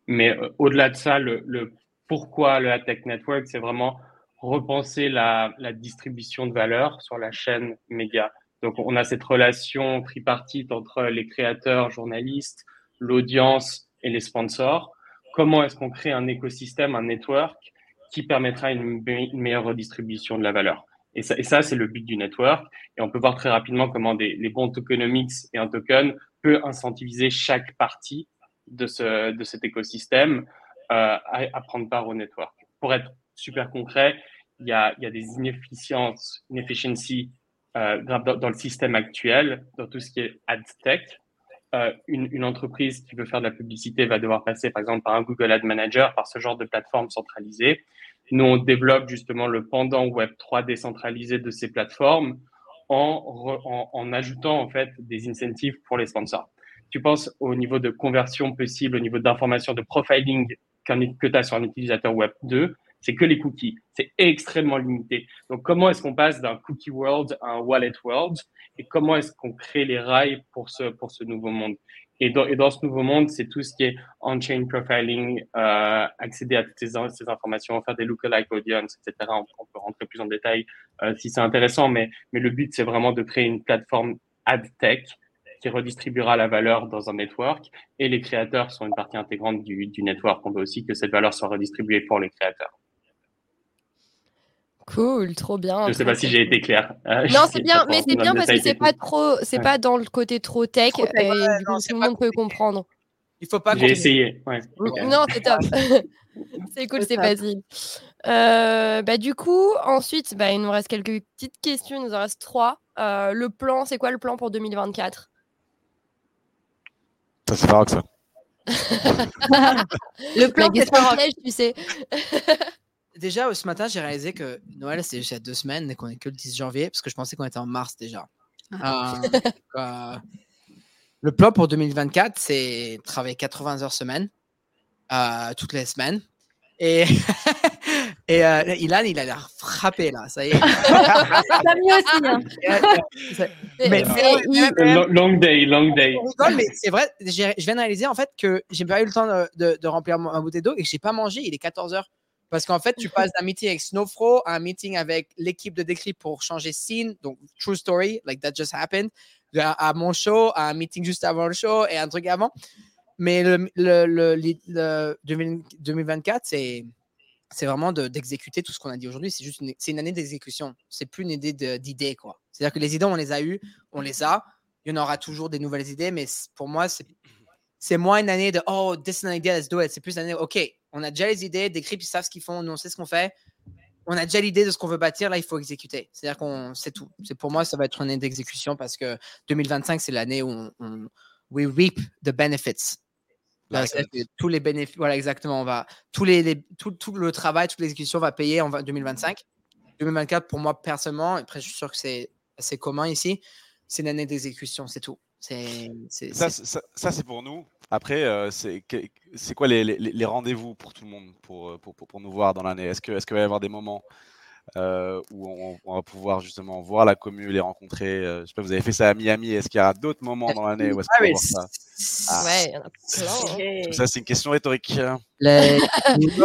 D: mais au-delà de ça, le, le, pourquoi le Tech Network, c'est vraiment repenser la, la distribution de valeur sur la chaîne média. Donc, on a cette relation tripartite entre les créateurs, journalistes, l'audience et les sponsors. Comment est-ce qu'on crée un écosystème, un network qui permettra une, meilleure redistribution de la valeur? Et ça, et ça c'est le but du network. Et on peut voir très rapidement comment des, les bons tokenomics et un token peut incentiviser chaque partie de, ce, de cet écosystème euh, à, à, prendre part au network. Pour être super concret, il y a, il y a des inefficiences, inefficiencies euh, dans, dans, le système actuel, dans tout ce qui est ad tech, euh, une, entreprise qui veut faire de la publicité va devoir passer par exemple par un Google Ad Manager, par ce genre de plateforme centralisée. Nous, on développe justement le pendant Web3 décentralisé de ces plateformes en, en, ajoutant en fait des incentives pour les sponsors. Tu penses au niveau de conversion possible, au niveau d'information, de profiling que tu as sur un utilisateur Web 2, c'est que les cookies. C'est extrêmement limité. Donc, comment est-ce qu'on passe d'un cookie world à un wallet world? Et comment est-ce qu'on crée les rails pour ce, pour ce nouveau monde? Et dans, et dans ce nouveau monde, c'est tout ce qui est on-chain profiling, euh, accéder à toutes ces, ces, informations, faire des lookalike audience, etc. On, peut rentrer plus en détail euh, si c'est intéressant, mais, mais le but, c'est vraiment de créer une plateforme ad tech qui redistribuera la valeur dans un network et les créateurs sont une partie intégrante du, du network. On veut aussi que cette valeur soit redistribuée pour les créateurs.
A: Cool, trop bien.
D: Je ne sais pas si j'ai été clair.
A: Euh, non, c'est bien, mais c'est bien parce que c'est pas trop, c'est pas dans le côté trop tech, et tout le monde peut comprendre.
E: Il faut pas.
D: J'ai essayé. Ouais.
A: Non, c'est top. *laughs* c'est cool, c'est facile. Euh, bah, du coup, ensuite, bah, il nous reste quelques petites questions. Il nous en reste trois. Euh, le plan, c'est quoi le plan pour 2024
C: Ça, c'est pas ça. *laughs* *laughs*
A: le plan, c'est pas tu sais.
E: Déjà, ce matin, j'ai réalisé que Noël, c'est juste il y a deux semaines et qu'on est que le 10 janvier, parce que je pensais qu'on était en mars déjà. Ah. Euh, euh, le plan pour 2024, c'est travailler 80 heures semaine, euh, toutes les semaines. Et, *laughs* et Ilan, il a l'air frappé là, ça y est. *laughs*
B: Ça mieux aussi. Hein.
D: mais, long day, long day.
E: mais c'est vrai, je viens de réaliser en fait que j'ai pas eu le temps de, de, de remplir ma bouteille d'eau et que j'ai pas mangé. Il est 14 heures. Parce qu'en fait, tu *laughs* passes d'un meeting avec Snowfro à un meeting avec l'équipe de Decrypt pour changer scene, donc true story, like that just happened, à, mon show, à un meeting juste avant le show et un truc avant. mais le, le, 2024, c'est c'est vraiment d'exécuter tout ce qu'on a dit aujourd'hui. C'est juste une, une année d'exécution. C'est plus une idée d'idée, quoi. C'est-à-dire que les idées, on les a eues, on les a. Il y en aura toujours des nouvelles idées, mais pour moi, c'est moins une année de oh, this is an idea, let's do it. C'est plus une année, OK, on a déjà les idées, des ils savent ce qu'ils font, nous, on sait ce qu'on fait. On a déjà l'idée de ce qu'on veut bâtir, là, il faut exécuter. C'est-à-dire qu'on c'est tout. C'est pour moi, ça va être une année d'exécution parce que 2025, c'est l'année où on, on we reap the benefits tous les bénéfices, voilà exactement. On va tous les, tout, tout, le travail, toute l'exécution va payer en 2025. 2024 pour moi personnellement. Après, je suis sûr que c'est assez commun ici. C'est une année d'exécution, c'est tout. C'est
C: ça, ça, c'est pour nous. Après, euh, c'est quoi les, les, les rendez-vous pour tout le monde pour, pour, pour, nous voir dans l'année? Est-ce qu'il est qu'il va y avoir des moments euh, où on, va pouvoir justement voir la commune, les rencontrer. Euh, je sais pas, vous avez fait ça à Miami. Est-ce qu'il y aura d'autres moments dans l'année où est-ce qu'on va voir
A: ça? ah. Ouais, il y en a plein.
C: Hein. Ça, c'est une question rhétorique.
E: Les... *laughs* ouais,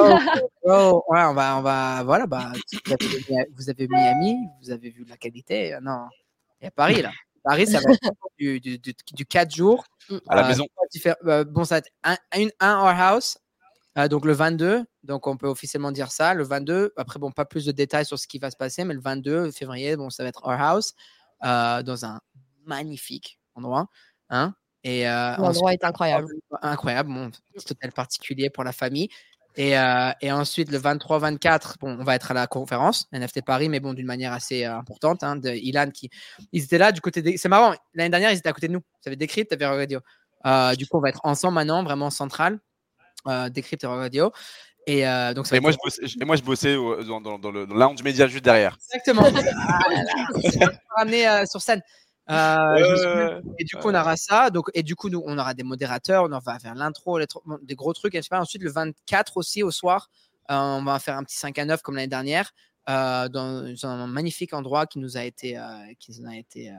E: on va, on va, voilà, bah, vous avez Miami, vous avez vu la qualité. Non, il y a Paris là. Paris, ça va *laughs* être du, du, du, 4 jours.
C: À la euh, maison.
E: bon, ça va être un, un, un our house, euh, donc le 22, donc on peut officiellement dire ça. Le 22, après, bon, pas plus de détails sur ce qui va se passer, mais le 22 février, bon, ça va être Our House euh, dans un magnifique endroit. Hein
A: et euh, L'endroit est incroyable.
E: Incroyable, bon, petit hôtel particulier pour la famille. Et, et, ensuite, le 23-24, bon, on va être à la conférence, NFT Paris, mais bon, d'une manière assez importante, hein, de Ilan qui. Ils étaient là du côté des. C'est marrant, l'année dernière, ils étaient à côté de nous. Ça avait décrit, tu avais radio. du coup, on va être ensemble maintenant, vraiment central euh, Decrypt Radio. Et, euh, donc
C: et, moi, je bossais, et moi, je bossais dans, dans, dans, le lounge média juste derrière.
E: Exactement. *laughs* ramener euh, sur scène. Euh, et du coup, on aura ça. Donc, et du coup, nous, on aura des modérateurs. On va faire l'intro, des gros trucs. Et ensuite, le 24 aussi, au soir, on va faire un petit 5 à 9 comme l'année dernière. dans, un magnifique endroit qui nous a été, qui nous a été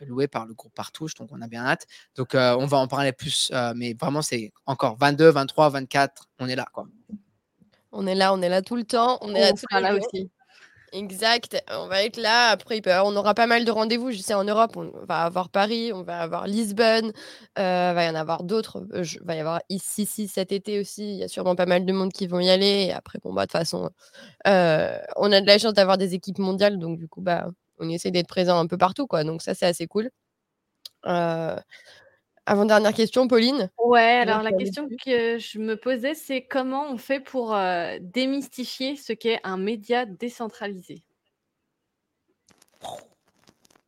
E: loué par le groupe Partouche, donc on a bien hâte. Donc euh, on va en parler plus, euh, mais vraiment c'est encore 22, 23, 24, on est là quoi.
A: On est là, on est là tout le temps, on est là, là aussi. Exact, on va être là. Après, on aura pas mal de rendez-vous. Je sais, en Europe, on va avoir Paris, on va avoir Lisbonne, euh, va y en avoir d'autres. Il va y avoir ici, cet été aussi. Il y a sûrement pas mal de monde qui vont y aller. Après, bon, bah, de toute façon, on a de la chance d'avoir des équipes mondiales. Donc, du coup, bah, on essaie d'être présent un peu partout, quoi. Donc ça, c'est assez cool. Euh, avant-dernière question, Pauline?
B: Ouais, alors la question que je me posais, c'est comment on fait pour euh, démystifier ce qu'est un média décentralisé? *laughs*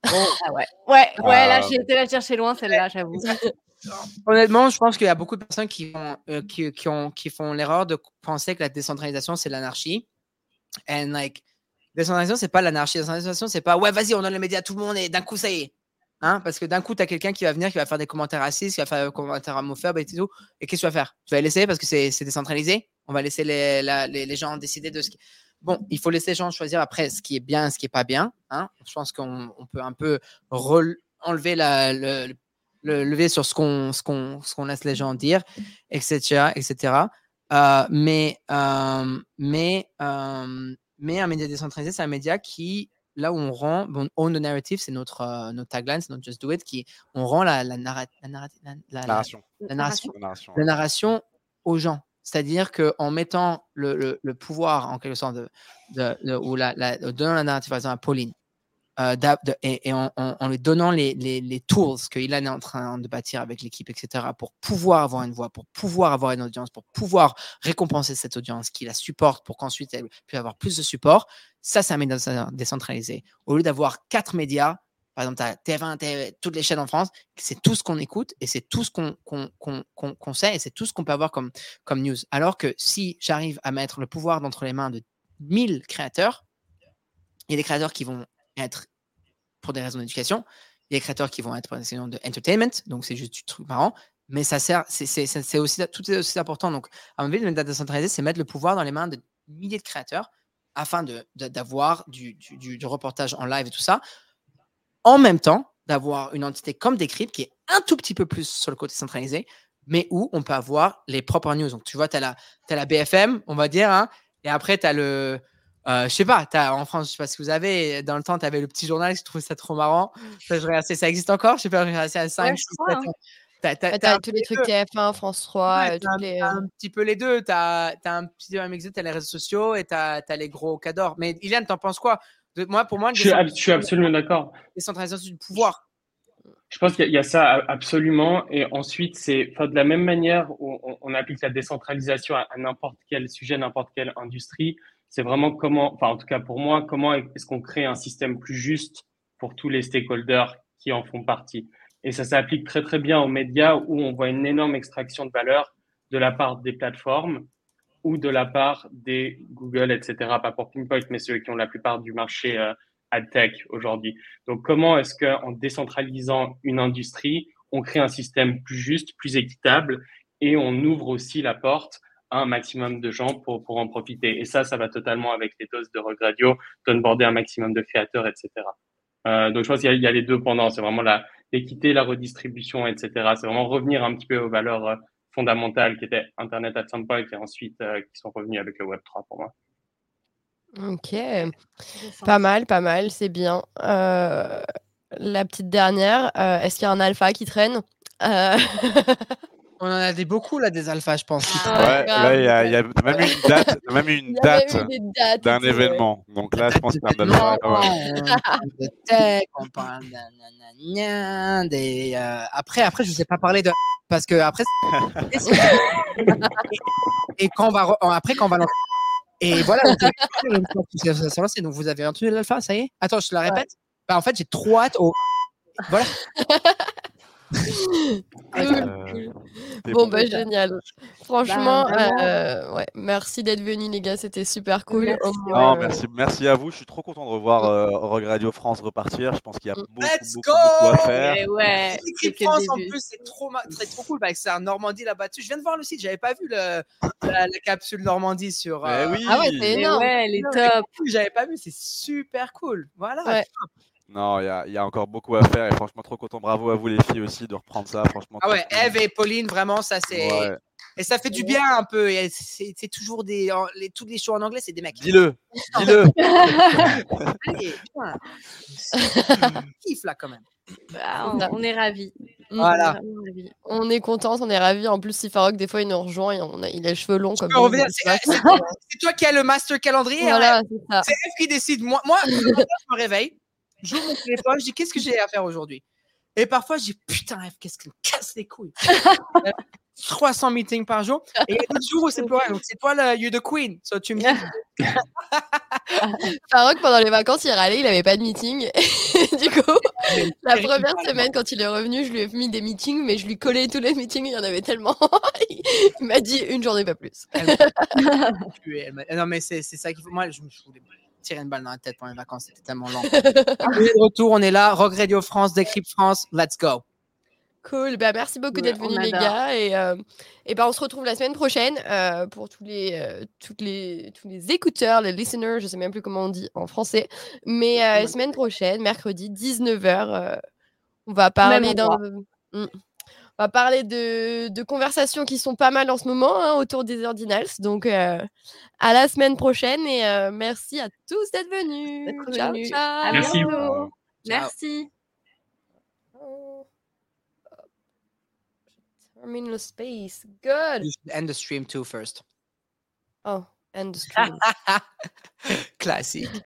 B: Ah ouais. Ouais, ouais, là, j'ai été la chercher loin, celle-là, j'avoue.
E: Honnêtement, je pense qu'il y a beaucoup de personnes qui, euh, qui, qui, ont, qui font l'erreur de penser que la décentralisation, c'est l'anarchie. And like, Décentralisation, c'est pas l'anarchie. Décentralisation, c'est pas ouais, vas-y, on donne les médias à tout le monde et d'un coup, ça y est. Hein Parce que d'un coup, tu as quelqu'un qui va venir, qui va faire des commentaires racistes, qui va faire des commentaires homophobes et tout. Et qu'est-ce que tu vas faire? Tu vas laisser parce que c'est décentralisé? On va laisser les, les, les, gens décider de ce qui. Bon, il faut laisser les gens choisir après ce qui est bien, ce qui est pas bien. Hein Je pense qu'on peut un peu enlever la, le, le, lever sur ce qu'on qu'on qu'on laisse les gens dire, etc. etc. Euh, mais euh, mais euh, mais un média décentralisé, c'est un média qui, là où on rend, bon, own the narrative, c'est notre, euh, notre tagline, c'est notre just do it, qui, on rend la, la, la,
C: narration.
E: La, narration, la narration aux gens. C'est-à-dire qu'en mettant le, le, le, pouvoir, en quelque sorte, de, de, ou la, la, donnant la narrative, par exemple, à Pauline, euh, et, en, lui donnant les, les, les tools qu'il est en train de bâtir avec l'équipe, etc., pour pouvoir avoir une voix, pour pouvoir avoir une audience, pour pouvoir récompenser cette audience qui la supporte pour qu'ensuite elle puisse avoir plus de support. Ça, c'est un média décentralisé. Au lieu d'avoir quatre médias, par exemple, tu as TF1, toutes les chaînes en France, c'est tout ce qu'on écoute et c'est tout ce qu'on sait et c'est tout ce qu'on peut avoir comme, comme news. Alors que si j'arrive à mettre le pouvoir entre les mains de 1000 créateurs, il y a des créateurs qui vont être pour des raisons d'éducation. Il y a des créateurs qui vont être pour des raisons de entertainment, donc c'est juste du truc marrant. Mais ça sert, c'est aussi, tout est aussi important. Donc, à mon avis, le data centralisé, c'est mettre le pouvoir dans les mains de milliers de créateurs afin d'avoir de, du, du, du, reportage en live et tout ça. En même temps, d'avoir une entité comme Decrypt qui est un tout petit peu plus sur le côté centralisé, mais où on peut avoir les propres news. Donc, tu vois, tu as, as, la BFM, on va dire, hein, et après, tu as le, euh, je sais pas, as, en France, je sais pas si vous avez, dans le temps, tu avais le petit journal, je trouve ça trop marrant. Ça, ça existe encore, je sais pas, c'est à 5, 6, 7 ans.
A: T'as tous les trucs TF1, France 3,
E: ouais,
A: toutes les...
E: un petit peu les deux. T'as as un petit peu un mix, t'as les réseaux sociaux et t'as as les gros cadors. Mais Iliane, t'en penses quoi Moi, pour moi,
D: je suis, je suis absolument d'accord.
E: Décentralisation du pouvoir.
D: Je pense qu'il y, a ça absolument. Et ensuite, c'est de la même manière où on, applique la décentralisation à, n'importe quel sujet, n'importe quelle industrie. C'est vraiment comment, enfin en tout cas pour moi, comment est-ce qu'on crée un système plus juste pour tous les stakeholders qui en font partie. Et ça s'applique très très bien aux médias où on voit une énorme extraction de valeur de la part des plateformes ou de la part des Google, etc. Pas pour Pinpoint, mais ceux qui ont la plupart du marché euh, ad tech aujourd'hui. Donc, comment est-ce qu'en décentralisant une industrie, on crée un système plus juste, plus équitable et on ouvre aussi la porte à un maximum de gens pour, pour en profiter? Et ça, ça va totalement avec les doses de regradio, d'onboarder un maximum de créateurs, etc. Euh, donc, je pense qu'il y, y, a les deux pendant. C'est vraiment l'équité, la redistribution, etc. C'est vraiment revenir un petit peu aux valeurs euh, fondamentales qui étaient Internet at some point et ensuite euh, qui sont revenus avec le Web 3 pour moi.
A: Ok, pas mal, pas mal, c'est bien. Euh, la petite dernière, euh, est-ce qu'il y a un alpha qui traîne? Euh, *laughs*
E: On en a des beaucoup là, des alphas, je pense.
C: ouais, là, il y a, y a, même une date, même *laughs* une date d'un événement. Donc là, je pense qu'il y a un alpha.
E: de tech, on parle des. Après, après, je ne vous ai pas parlé de. Parce que après. *laughs* *laughs* Et quand on va. Après, quand on va lancer et voilà, donc vous avez entendu l'alpha, ça y est? Attends, je te la répète. Bah, en fait, j'ai trop hâte au. Voilà. *laughs*
A: Euh, bon, bah, génial. Franchement, bah, euh, ouais, merci d'être venu, les gars. C'était super cool.
C: Merci. Non, merci, merci à vous. Je suis trop content de revoir euh, Rogue Radio France repartir. Je pense qu'il y a mm. beaucoup, beaucoup, beaucoup, à faire.
B: Ouais,
E: France, en plus, c'est trop, très, trop cool. Bah, c'est un Normandie là-bas dessus. Je viens de voir le site. J'avais pas vu le, la, capsule Normandie sur.
C: Euh... oui.
A: Ah ouais, c'est énorme.
B: Ouais, les top.
E: J'avais pas vu. C'est super cool. Voilà. Ouais.
C: Non, il y, y a, encore beaucoup à faire et franchement, trop content. Bravo à vous les filles aussi de reprendre ça. Franchement,
E: ah ouais, Eve et Pauline, vraiment, ça c'est. Et ça fait du bien un peu. C'est toujours des. Les, tous les shows en anglais, c'est des mecs.
C: Dis-le. Dis-le. *laughs*
E: Allez, *laughs* Kiffe là quand même.
B: Bah, on, est ravis.
E: Voilà.
A: On est contents, on est ravis. En plus, si Farok, des fois, il nous rejoint, il, on a, il a les cheveux longs. Comme
E: c'est toi qui as le master calendrier.
A: Voilà,
E: c'est Eve qui décide. Moi, moi *laughs* je me réveille j'ouvre mon téléphone, je dis qu'est-ce que j'ai à faire aujourd'hui? Et parfois, je dis putain, qu'est-ce qui me casse les couilles? *laughs* 300 meetings par jour. Et il y a des jours où c'est toi, donc c'est toi le you the queen. So tu me dis. *laughs*
A: Farouk, pendant les vacances, il râlait, il n'avait pas de meeting. *laughs* du coup, la première semaine, quand il est revenu, je lui ai mis des meetings, mais je lui collais tous les meetings, il y en avait tellement. il m'a dit une journée, pas plus.
E: non, mais c'est ça qu'il faut. Moi, je me voulais tirer une balle dans la tête pendant les vacances, c'était tellement long. *laughs* on est de retour, on est là. Rock Radio France, Decrypt France, let's go.
A: Cool, bah, merci beaucoup d'être venus les gars. Et, euh, et bah, on se retrouve la semaine prochaine euh, pour tous les, euh, toutes les, tous les écouteurs, les listeners, je sais même plus comment on dit en français, mais la semaine prochaine, mercredi 19h, on va parler d'un... On va parler de, de, conversations qui sont pas mal en ce moment hein, autour des ordinals. Donc, euh, à la semaine prochaine et euh, merci à tous d'être venus.
B: Ciao, ciao.
D: Merci.
B: Merci.
A: Termine le space. Good.
E: You should end the stream too first.
A: Oh, end the stream. *laughs*
E: Classique.